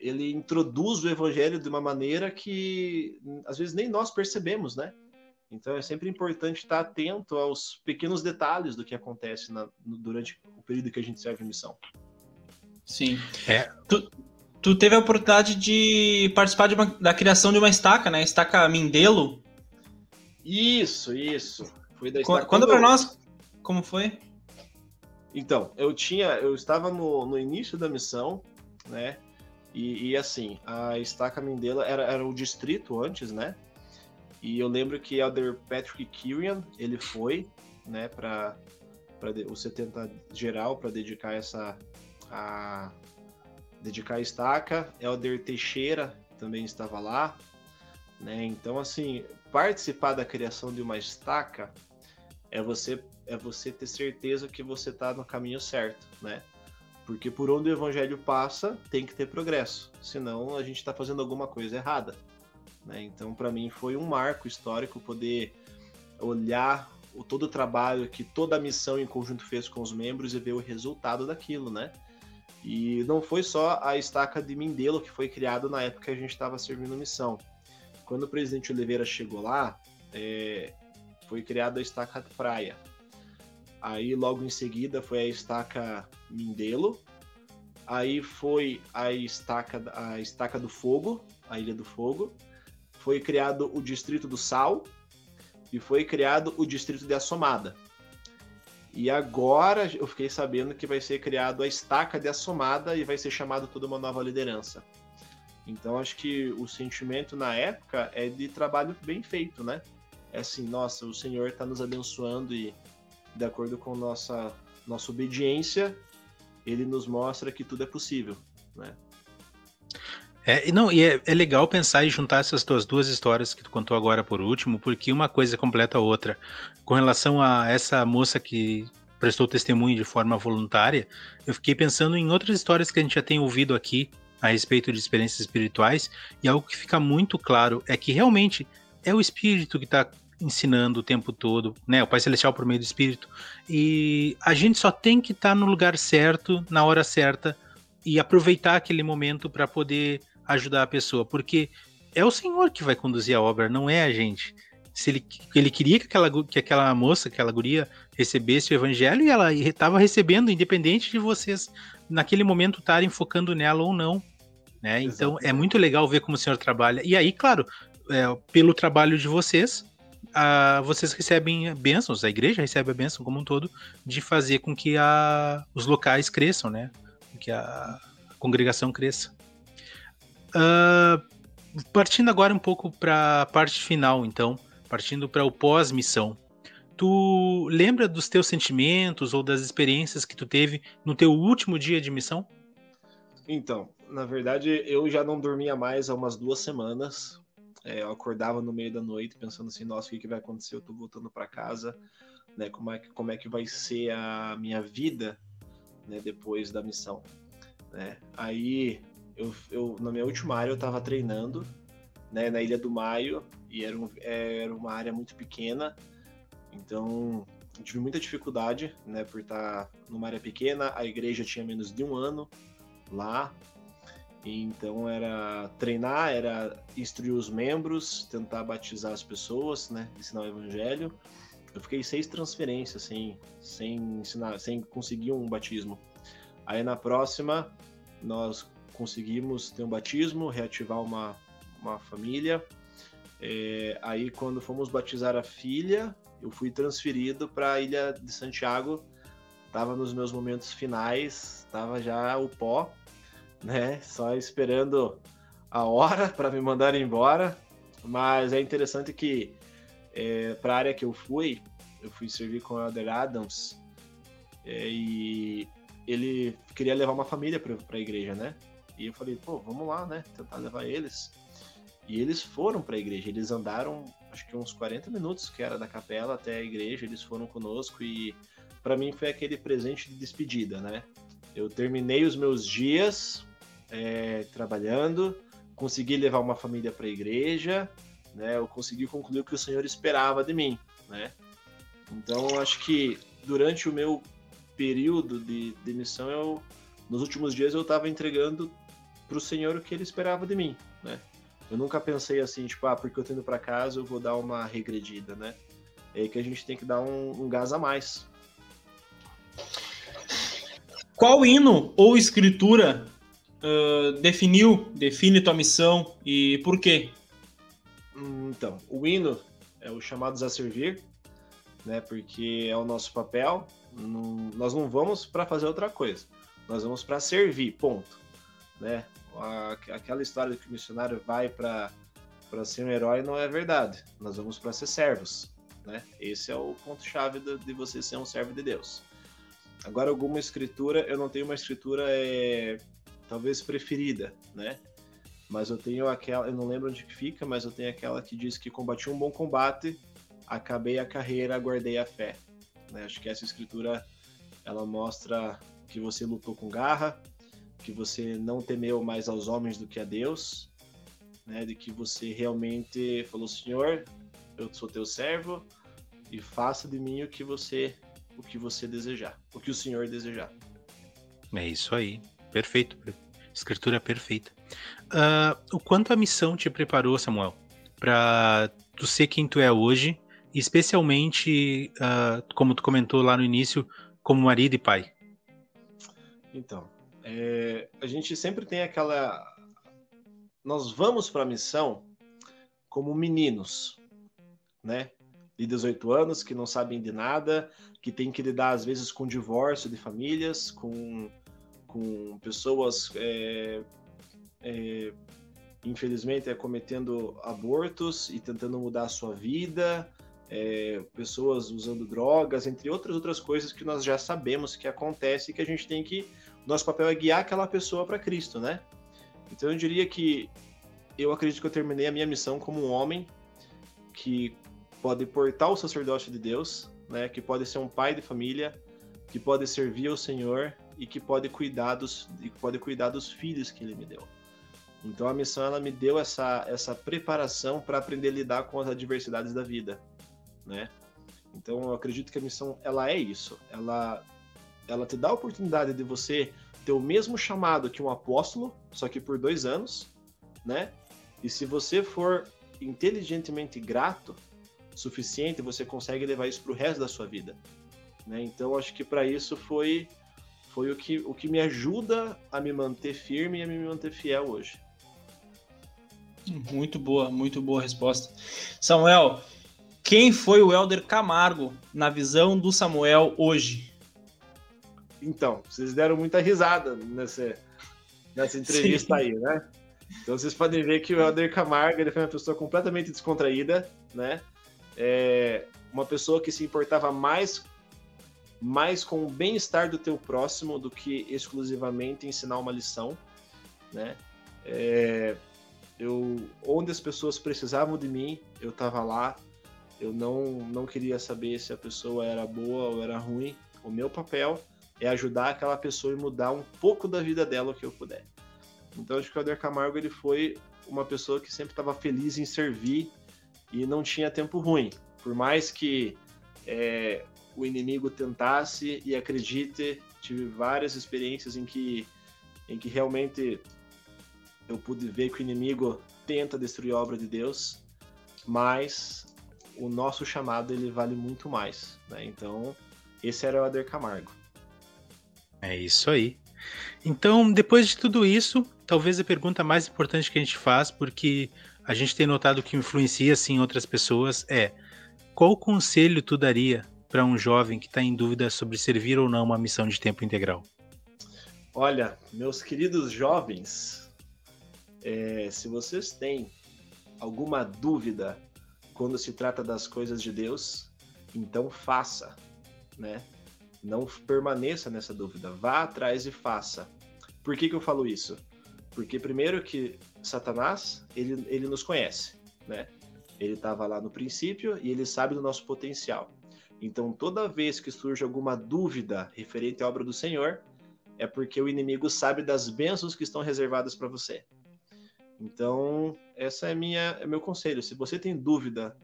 ele introduz o evangelho de uma maneira que às vezes nem nós percebemos, né? Então é sempre importante estar atento aos pequenos detalhes do que acontece na, no, durante o período que a gente serve a missão. Sim. É. Tu, tu teve a oportunidade de participar de uma, da criação de uma estaca, né? Estaca Mindelo. Isso, isso. Foi da estaca. Conta para nós como foi. Então, eu tinha, eu estava no, no início da missão, né? E, e assim, a estaca Mindelo era, era o distrito antes, né? E eu lembro que Elder Patrick Kirian, ele foi, né, para o 70 geral para dedicar essa a dedicar a estaca. Elder Teixeira também estava lá, né? Então assim, participar da criação de uma estaca é você é você ter certeza que você está no caminho certo, né? Porque por onde o evangelho passa, tem que ter progresso. Senão a gente está fazendo alguma coisa errada. Né? Então, para mim, foi um marco histórico poder olhar o, todo o trabalho que toda a missão em conjunto fez com os membros e ver o resultado daquilo, né? E não foi só a estaca de Mindelo que foi criada na época que a gente estava servindo missão. Quando o presidente Oliveira chegou lá, é, foi criada a estaca Praia. Aí logo em seguida foi a estaca Mindelo. Aí foi a estaca, a estaca do Fogo, a Ilha do Fogo foi criado o Distrito do Sal e foi criado o Distrito de Assomada. E agora eu fiquei sabendo que vai ser criado a Estaca de Assomada e vai ser chamado toda uma nova liderança. Então acho que o sentimento na época é de trabalho bem feito, né? É assim, nossa, o Senhor está nos abençoando e de acordo com nossa nossa obediência, ele nos mostra que tudo é possível, né? É, não, e é, é, legal pensar e juntar essas tuas duas histórias que tu contou agora por último, porque uma coisa completa a outra. Com relação a essa moça que prestou testemunho de forma voluntária, eu fiquei pensando em outras histórias que a gente já tem ouvido aqui a respeito de experiências espirituais, e algo que fica muito claro é que realmente é o espírito que está ensinando o tempo todo, né? O Pai Celestial por meio do espírito. E a gente só tem que estar tá no lugar certo, na hora certa, e aproveitar aquele momento para poder ajudar a pessoa, porque é o Senhor que vai conduzir a obra, não é a gente. Se ele, ele queria que aquela, que aquela moça, aquela guria, recebesse o evangelho e ela estava recebendo, independente de vocês naquele momento estarem focando nela ou não. Né? Então é muito legal ver como o Senhor trabalha. E aí, claro, é, pelo trabalho de vocês, a, vocês recebem bênçãos, a igreja recebe a bênção como um todo, de fazer com que a, os locais cresçam, né? Que a, a congregação cresça. Uh, partindo agora um pouco para a parte final, então, partindo para o pós-missão. Tu lembra dos teus sentimentos ou das experiências que tu teve no teu último dia de missão? Então, na verdade, eu já não dormia mais há umas duas semanas. É, eu acordava no meio da noite pensando assim, nossa, o que, que vai acontecer? Eu tô voltando para casa, né? Como é, que, como é que vai ser a minha vida, né? Depois da missão, né? Aí eu, eu, na minha última área eu estava treinando, né, na Ilha do Maio, e era, um, era uma área muito pequena, então tive muita dificuldade, né, por estar numa área pequena, a igreja tinha menos de um ano lá, então era treinar, era instruir os membros, tentar batizar as pessoas, né, ensinar o evangelho. Eu fiquei seis transferências sem, sem ensinar, sem conseguir um batismo. Aí na próxima nós conseguimos ter um batismo, reativar uma, uma família. É, aí quando fomos batizar a filha, eu fui transferido para a ilha de Santiago. Tava nos meus momentos finais, tava já o pó, né? Só esperando a hora para me mandar embora. Mas é interessante que é, para a área que eu fui, eu fui servir com o Elder Adams é, e ele queria levar uma família para a igreja, né? E eu falei, pô, vamos lá, né? Tentar levar eles. E eles foram para a igreja, eles andaram acho que uns 40 minutos que era da capela até a igreja, eles foram conosco e para mim foi aquele presente de despedida, né? Eu terminei os meus dias é, trabalhando, consegui levar uma família para a igreja, né? Eu consegui concluir o que o Senhor esperava de mim, né? Então acho que durante o meu período de, de missão, eu, nos últimos dias eu estava entregando para o Senhor o que Ele esperava de mim, né? Eu nunca pensei assim, tipo, ah, porque eu tô indo para casa eu vou dar uma regredida, né? É aí que a gente tem que dar um, um gás a mais. Qual hino ou escritura uh, definiu, define tua missão e por quê? Hum, então, o hino é o Chamados a Servir, né? Porque é o nosso papel. Não, nós não vamos para fazer outra coisa. Nós vamos para servir, ponto. Né? aquela história de que o missionário vai para para ser um herói não é verdade. Nós vamos para ser servos, né? Esse é o ponto chave de, você ser um servo de Deus. Agora alguma escritura, eu não tenho uma escritura é, talvez preferida, né? Mas eu tenho aquela, eu não lembro onde fica, mas eu tenho aquela que diz que combati um bom combate, acabei a carreira, guardei a fé. Né? Acho que essa escritura ela mostra que você lutou com garra, que você não temeu mais aos homens do que a Deus, né? De que você realmente falou, Senhor, eu sou teu servo e faça de mim o que você o que você desejar, o que o Senhor desejar. É isso aí, perfeito. Escritura perfeita. Uh, o quanto a missão te preparou, Samuel, para tu ser quem tu é hoje, especialmente, uh, como tu comentou lá no início, como marido e pai? Então, é, a gente sempre tem aquela. Nós vamos para a missão como meninos, né? De 18 anos, que não sabem de nada, que tem que lidar às vezes com divórcio de famílias, com, com pessoas, é, é, infelizmente, é, cometendo abortos e tentando mudar a sua vida, é, pessoas usando drogas, entre outras outras coisas que nós já sabemos que acontece e que a gente tem que nosso papel é guiar aquela pessoa para Cristo, né? Então eu diria que eu acredito que eu terminei a minha missão como um homem que pode portar o sacerdócio de Deus, né? Que pode ser um pai de família, que pode servir ao Senhor e que pode cuidar dos, e pode cuidar dos filhos que Ele me deu. Então a missão ela me deu essa essa preparação para aprender a lidar com as adversidades da vida, né? Então eu acredito que a missão ela é isso. Ela ela te dá a oportunidade de você ter o mesmo chamado que um apóstolo, só que por dois anos, né? E se você for inteligentemente grato, suficiente, você consegue levar isso para o resto da sua vida, né? Então acho que para isso foi foi o que, o que me ajuda a me manter firme e a me manter fiel hoje. Muito boa, muito boa resposta. Samuel, quem foi o Elder Camargo na visão do Samuel hoje? Então, vocês deram muita risada nessa, nessa entrevista Sim. aí, né? Então vocês podem ver que o Helder Camargo ele foi uma pessoa completamente descontraída, né? É uma pessoa que se importava mais, mais com o bem-estar do teu próximo do que exclusivamente ensinar uma lição, né? É, eu, onde as pessoas precisavam de mim, eu estava lá. Eu não, não queria saber se a pessoa era boa ou era ruim. O meu papel é ajudar aquela pessoa e mudar um pouco da vida dela o que eu puder. Então acho que o Helder Camargo ele foi uma pessoa que sempre estava feliz em servir e não tinha tempo ruim. Por mais que é, o inimigo tentasse e acredite, tive várias experiências em que, em que realmente eu pude ver que o inimigo tenta destruir a obra de Deus, mas o nosso chamado ele vale muito mais, né? Então, esse era o Ader Camargo. É isso aí. Então, depois de tudo isso, talvez a pergunta mais importante que a gente faz, porque a gente tem notado que influencia assim outras pessoas, é qual conselho tu daria para um jovem que está em dúvida sobre servir ou não uma missão de tempo integral? Olha, meus queridos jovens, é, se vocês têm alguma dúvida quando se trata das coisas de Deus, então faça, né? Não permaneça nessa dúvida, vá atrás e faça. Por que, que eu falo isso? Porque primeiro que Satanás, ele, ele nos conhece, né? Ele estava lá no princípio e ele sabe do nosso potencial. Então, toda vez que surge alguma dúvida referente à obra do Senhor, é porque o inimigo sabe das bênçãos que estão reservadas para você. Então, essa é minha é meu conselho. Se você tem dúvida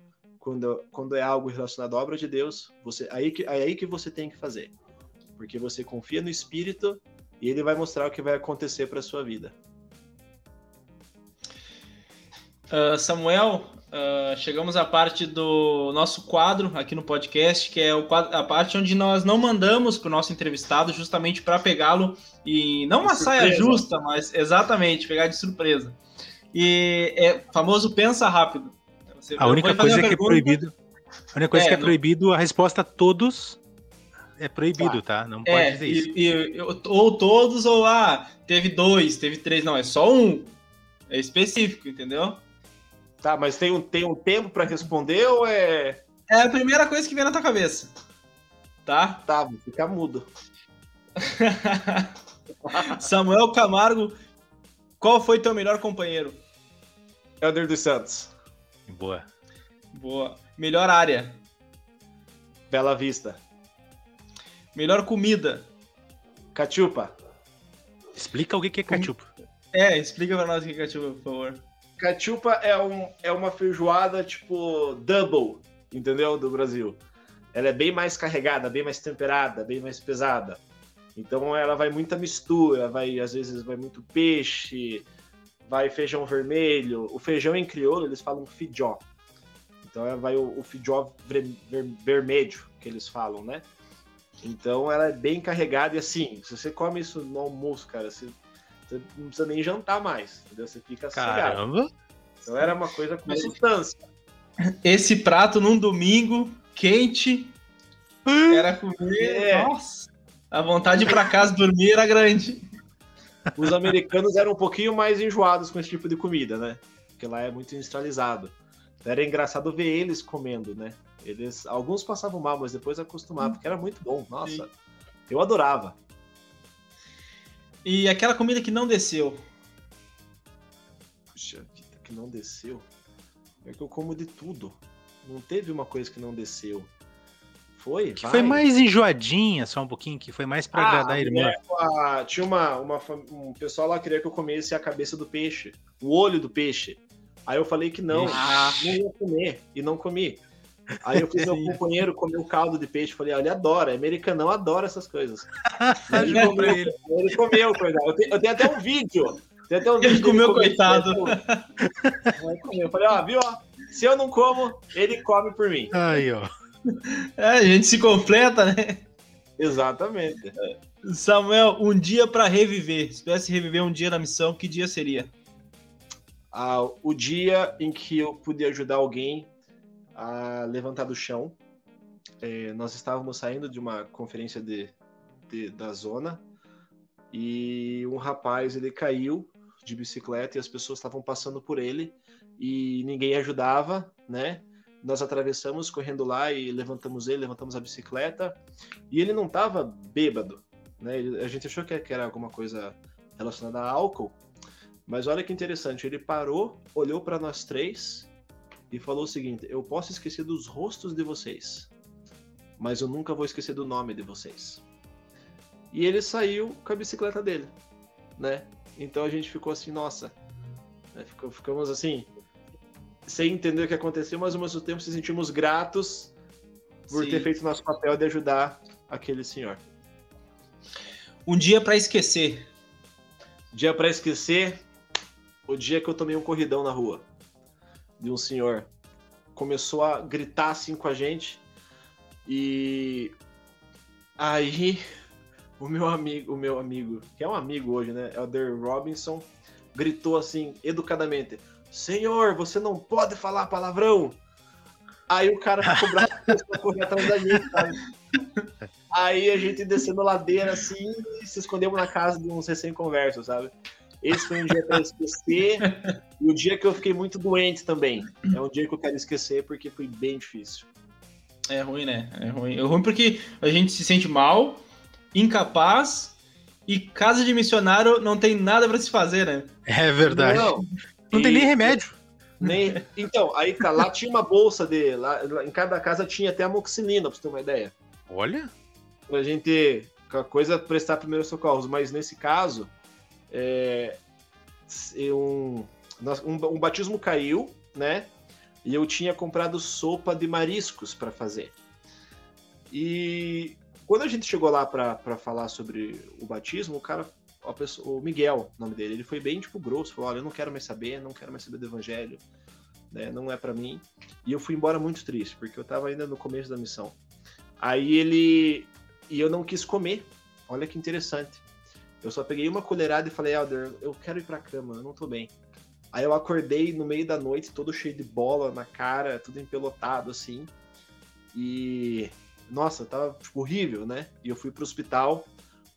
quando, quando é algo relacionado à obra de Deus, você aí que é aí que você tem que fazer. Porque você confia no Espírito e ele vai mostrar o que vai acontecer para sua vida. Uh, Samuel, uh, chegamos à parte do nosso quadro aqui no podcast, que é quadro, a parte onde nós não mandamos para o nosso entrevistado, justamente para pegá-lo e não uma saia justa, mas exatamente pegar de surpresa. E é famoso pensa rápido. Você, a única coisa que é proibido, a única coisa é, que é não... proibido, a resposta todos é proibido, tá? Não pode é, dizer isso. E, ou todos, ou ah, teve dois, teve três, não, é só um. É específico, entendeu? Tá, mas tem um, tem um tempo para responder ou é. É a primeira coisa que vem na tua cabeça. Tá? Tá, vou ficar mudo. Samuel Camargo, qual foi teu melhor companheiro? Helder dos Santos. Boa. Boa. Melhor área? Bela Vista. Melhor comida? Cachupa. Explica o que é cachupa. É, explica pra nós o que é cachupa, por favor. Cachupa é, um, é uma feijoada tipo double, entendeu? Do Brasil. Ela é bem mais carregada, bem mais temperada, bem mais pesada. Então ela vai muita mistura, vai às vezes vai muito peixe, vai feijão vermelho. O feijão em crioulo eles falam fidjó. Então vai o, o fidjó ver, ver, vermelho que eles falam, né? Então ela é bem carregada e assim, se você come isso no almoço, cara, você você não precisa nem jantar mais, entendeu? Você fica Caramba! Então era uma coisa com substância. Esse prato num domingo, quente, era comer. É. Nossa! A vontade pra casa dormir era grande. Os americanos eram um pouquinho mais enjoados com esse tipo de comida, né? Porque lá é muito industrializado. Era engraçado ver eles comendo, né? Eles, alguns passavam mal, mas depois acostumavam, porque era muito bom. Nossa, Sim. eu adorava. E aquela comida que não desceu. Puxa vida, que não desceu. É que eu como de tudo. Não teve uma coisa que não desceu. Foi? Que vai. foi mais enjoadinha, só um pouquinho, que foi mais para ah, agradar a irmã. É, tinha uma, uma, um pessoal lá que queria que eu comesse a cabeça do peixe, o olho do peixe. Aí eu falei que não, ah. não ia comer, e não comi. Aí eu fiz meu companheiro comer o caldo de peixe. Falei, ah, ele adora, americanão adora essas coisas. ele, comeu, ele. ele comeu, coitado. Eu, tenho, eu tenho até um vídeo. Tem até um ele vídeo comeu, coitado. Eu falei, ó, viu? Ó, se eu não como, ele come por mim. Aí, ó. É, a gente se completa, né? Exatamente. Samuel, um dia para reviver. Se pudesse reviver um dia na missão, que dia seria? Ah, o dia em que eu pude ajudar alguém a levantar do chão. É, nós estávamos saindo de uma conferência de, de, da zona e um rapaz ele caiu de bicicleta e as pessoas estavam passando por ele e ninguém ajudava, né? Nós atravessamos correndo lá e levantamos ele, levantamos a bicicleta e ele não estava bêbado, né? A gente achou que era alguma coisa relacionada a álcool, mas olha que interessante, ele parou, olhou para nós três e falou o seguinte: Eu posso esquecer dos rostos de vocês, mas eu nunca vou esquecer do nome de vocês. E ele saiu com a bicicleta dele, né? Então a gente ficou assim, nossa, né? ficamos assim, sem entender o que aconteceu, mas ao mesmo tempo se sentimos gratos por Sim. ter feito nosso papel de ajudar aquele senhor. Um dia pra esquecer. Dia pra esquecer, o dia que eu tomei um corridão na rua de um senhor. Começou a gritar assim com a gente. E aí o meu amigo, o meu amigo, que é um amigo hoje, né? Elder Robinson, gritou assim, educadamente: Senhor, você não pode falar palavrão! Aí o cara ficou bravo e começou a correr atrás da gente, sabe? Aí a gente descendo ladeira assim e se escondemos na casa de uns recém-conversos, sabe? Esse foi um dia pra esquecer. E o dia que eu fiquei muito doente também. É um dia que eu quero esquecer porque foi bem difícil. É ruim, né? É ruim. É ruim porque a gente se sente mal, incapaz e casa de missionário não tem nada pra se fazer, né? É verdade. Não, Não, tem e- nem remédio. nem- Então, aí tá, lá tinha uma bolsa de. Lá, lá em cada casa tinha até amoxicilina, pra você ter uma ideia. Olha. Pra gente. A coisa prestar primeiros socorros. Mas nesse caso, é, um, um, um batismo caiu, né? E eu tinha comprado sopa de mariscos pra fazer. E quando a gente chegou lá pra pra falar sobre o batismo, o cara, pessoa- o Miguel, o nome dele, ele foi bem tipo grosso, falou: "Olha, eu não quero mais saber, não quero mais saber do evangelho, né? Não é pra mim". E eu fui embora muito triste, porque eu tava ainda no começo da missão. Aí ele e eu não quis comer. Olha que interessante. Eu só peguei uma colherada e falei, Elder, eu quero ir pra cama, eu não tô bem. Aí eu acordei no meio da noite, todo cheio de bola na cara, tudo empelotado assim. E nossa, tava tipo, horrível, né? E eu fui pro hospital,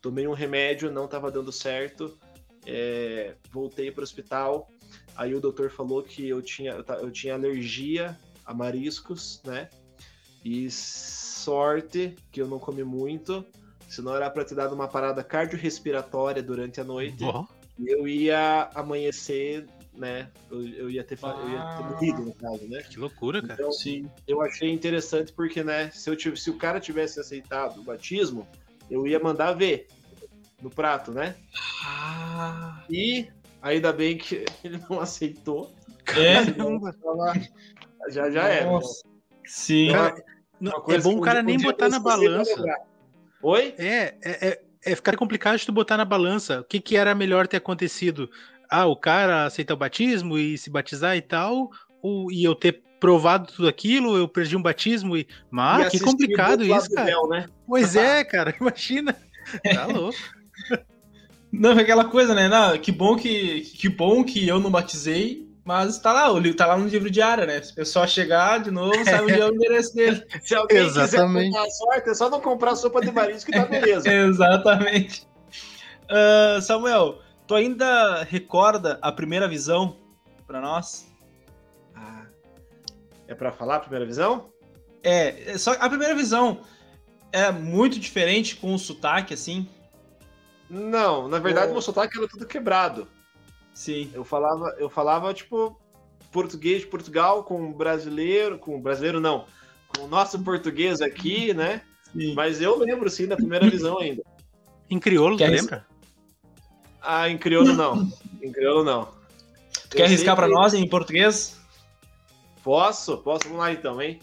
tomei um remédio, não tava dando certo. é, voltei pro hospital. Aí o doutor falou que eu tinha, eu tinha alergia a mariscos, né? E sorte que eu não comi muito, senão era pra ter dado uma parada cardiorrespiratória durante a noite. Ó, E eu ia amanhecer, né? Eu, eu ia ter, fa- eu ia ter Ah. morrido, no caso, né? que loucura, cara. Então, Sim. eu achei interessante porque, né, se, eu tive, se o cara tivesse aceitado o batismo, eu ia mandar ver no prato, né? Ah, E ainda bem que ele não aceitou. é? Caramba. Já, já era. Nossa. Sim. Então, Cara, Não, uma é bom o cara nem botar na balança. Oi? É, é, é, é ficar complicado de tu botar na balança. O que, que era melhor ter acontecido? Ah, o cara aceitar o batismo e se batizar e tal, ou, e eu ter provado tudo aquilo, eu perdi um batismo e. E Mas que complicado isso, cara. véu, né? Pois é, cara, imagina. Tá louco. Não, é aquela coisa, né? Não, que bom que, que bom que eu não batizei, mas tá lá, o livro tá lá no livro diário, né? Se o pessoal chegar de novo, sabe onde é o endereço dele. Se alguém Exatamente. quiser a sorte, é só não comprar sopa de marisco que tá beleza. Exatamente. Ah, Samuel, tu ainda recorda a primeira visão pra nós? É pra falar a primeira visão? É, é só a primeira visão é muito diferente com o sotaque, assim. Não, na verdade Eu- meu sotaque era tudo quebrado. Sim. Eu falava, eu falava tipo português de Portugal com brasileiro, com brasileiro não, com o nosso português aqui, né? Sim. Mas eu lembro sim da primeira visão ainda. Em crioulo, tu Quer lembra? Ah, em crioulo não. Em crioulo não. Tu quer arriscar pra nós em português? Posso? Posso? Vamos lá então, hein?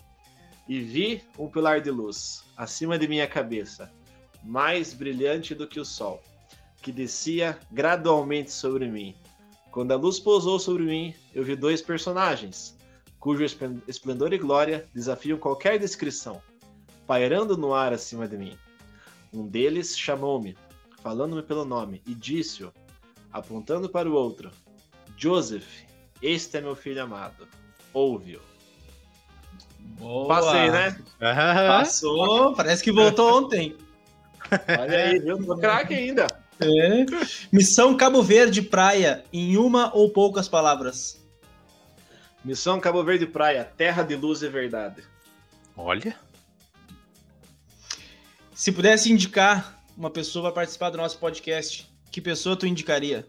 E vi um pilar de luz acima de minha cabeça, mais brilhante do que o sol, que descia gradualmente sobre mim. Quando a luz pousou sobre mim, eu vi dois personagens, cujo esplen- esplendor e glória desafiam qualquer descrição, pairando no ar acima de mim. Um deles chamou-me, falando-me pelo nome, e disse-o, apontando para o outro: Joseph, este é meu filho amado. Ouve-o. Boa. Passei, né? Ah, Passou, parece que voltou ontem. Olha aí, viu? Tô craque ainda. É. Missão Cabo Verde Praia, em uma ou poucas palavras. Missão Cabo Verde Praia, terra de luz e verdade. olha. Se pudesse indicar uma pessoa para participar do nosso podcast, que pessoa tu indicaria?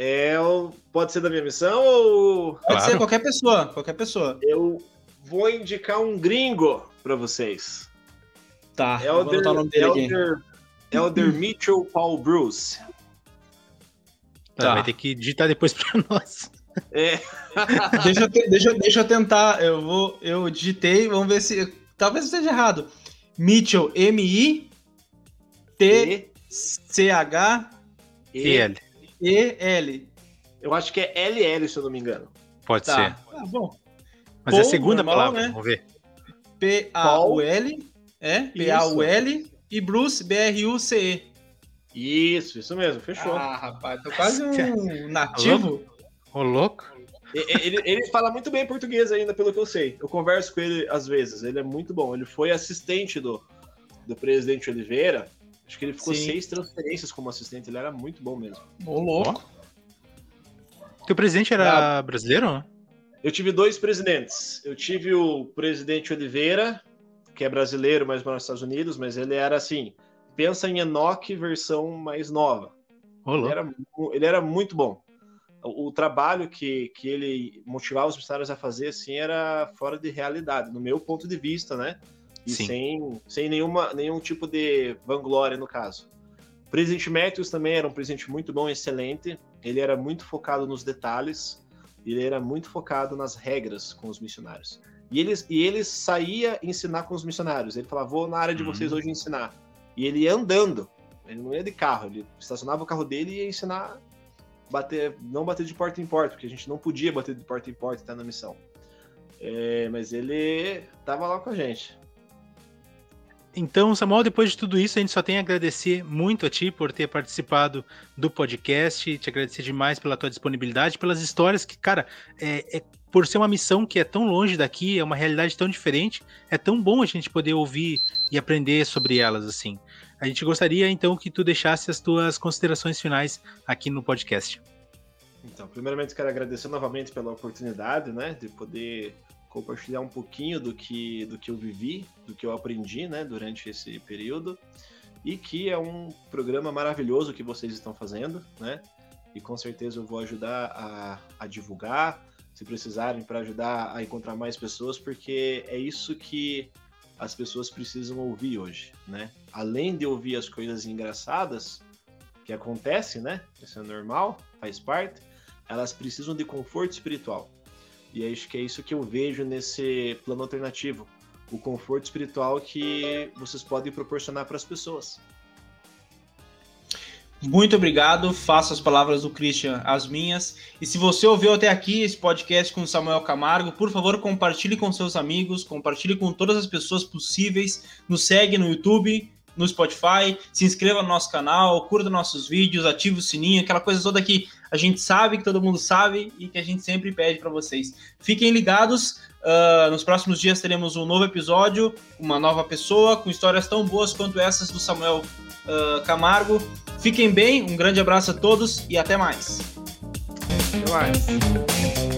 É, o- pode ser da minha missão ou Pode Claro. ser qualquer pessoa, qualquer pessoa. eu vou indicar um gringo pra vocês. Tá, eu vou Elder, anotar o nome dele aqui. Elder, Elder Mitchell Paul Bruce. Tá, Tá. Vai ter que digitar depois pra nós. É, Deixa eu, te- deixa, deixa eu tentar. Eu vou, eu digitei, vamos ver se talvez esteja errado. Mitchell, M-I-T-C-H-E-L. Eu acho que é LL, se eu não me engano. Pode tá. ser. Ah, bom. Mas Paul, é a segunda normal, palavra, né? vamos ver. P-A-U-L, é, P-A-U-L, e Bruce, B-R-U-C-E. Isso, isso mesmo, fechou. Ah, rapaz, tô quase um nativo. Ô, louco. Ele, ele fala muito bem português ainda, pelo que eu sei. Eu converso com ele às vezes, ele é muito bom. Ele foi assistente do, do presidente Oliveira. Acho que ele ficou Sim. seis transferências como assistente, ele era muito bom mesmo. Ô, louco. Teu presidente era ah, brasileiro? Eu tive dois presidentes. Eu tive o presidente Oliveira, que é brasileiro, mas mora nos Estados Unidos, mas ele era assim, pensa em Enoch versão mais nova. Ele era, ele era, muito bom. O, o, trabalho que, que ele motivava os missionários a fazer assim era fora de realidade, no meu ponto de vista, né? E Sim. sem, sem nenhuma, nenhum tipo de vanglória no caso. O presidente Matthews também era um presidente muito bom, excelente. Ele era muito focado nos detalhes, ele era muito focado nas regras com os missionários. E ele, e ele saía ensinar com os missionários. Ele falava, vou na área de vocês uhum. hoje ensinar. E ele ia andando, ele não ia de carro, ele estacionava o carro dele e ia ensinar bater, não bater de porta em porta, porque a gente não podia bater de porta em porta e estar na missão. É, mas ele estava lá com a gente. Então, Samuel, depois de tudo isso, a gente só tem a agradecer muito a ti por ter participado do podcast, te agradecer demais pela tua disponibilidade, pelas histórias que, cara, é, é, por ser uma missão que é tão longe daqui, é uma realidade tão diferente, é tão bom a gente poder ouvir e aprender sobre elas, assim. A gente gostaria, então, que tu deixasse as tuas considerações finais aqui no podcast. Então, primeiramente, quero agradecer novamente pela oportunidade, né, de poder compartilhar um pouquinho do que, do que eu vivi, do que eu aprendi né, durante esse período. E que é um programa maravilhoso que vocês estão fazendo, né? E com certeza eu vou ajudar a, a divulgar, se precisarem, para ajudar a encontrar mais pessoas, porque é isso que as pessoas precisam ouvir hoje, né? Além de ouvir as coisas engraçadas que acontecem, né? Isso é normal, faz parte. Elas precisam de conforto espiritual. E acho que é isso que eu vejo nesse plano alternativo. O conforto espiritual que vocês podem proporcionar para as pessoas. Muito obrigado. Faço as palavras do Christian as minhas. E se você ouviu até aqui esse podcast com Samuel Camargo, por favor, compartilhe com seus amigos, compartilhe com todas as pessoas possíveis. Nos segue no YouTube, no Spotify, se inscreva no nosso canal, curta nossos vídeos, ative o sininho, aquela coisa toda que a gente sabe, que todo mundo sabe e que a gente sempre pede para vocês. Fiquem ligados, uh, nos próximos dias teremos um novo episódio, uma nova pessoa com histórias tão boas quanto essas do Samuel uh, Camargo. Fiquem bem, um grande abraço a todos e até mais. Até mais.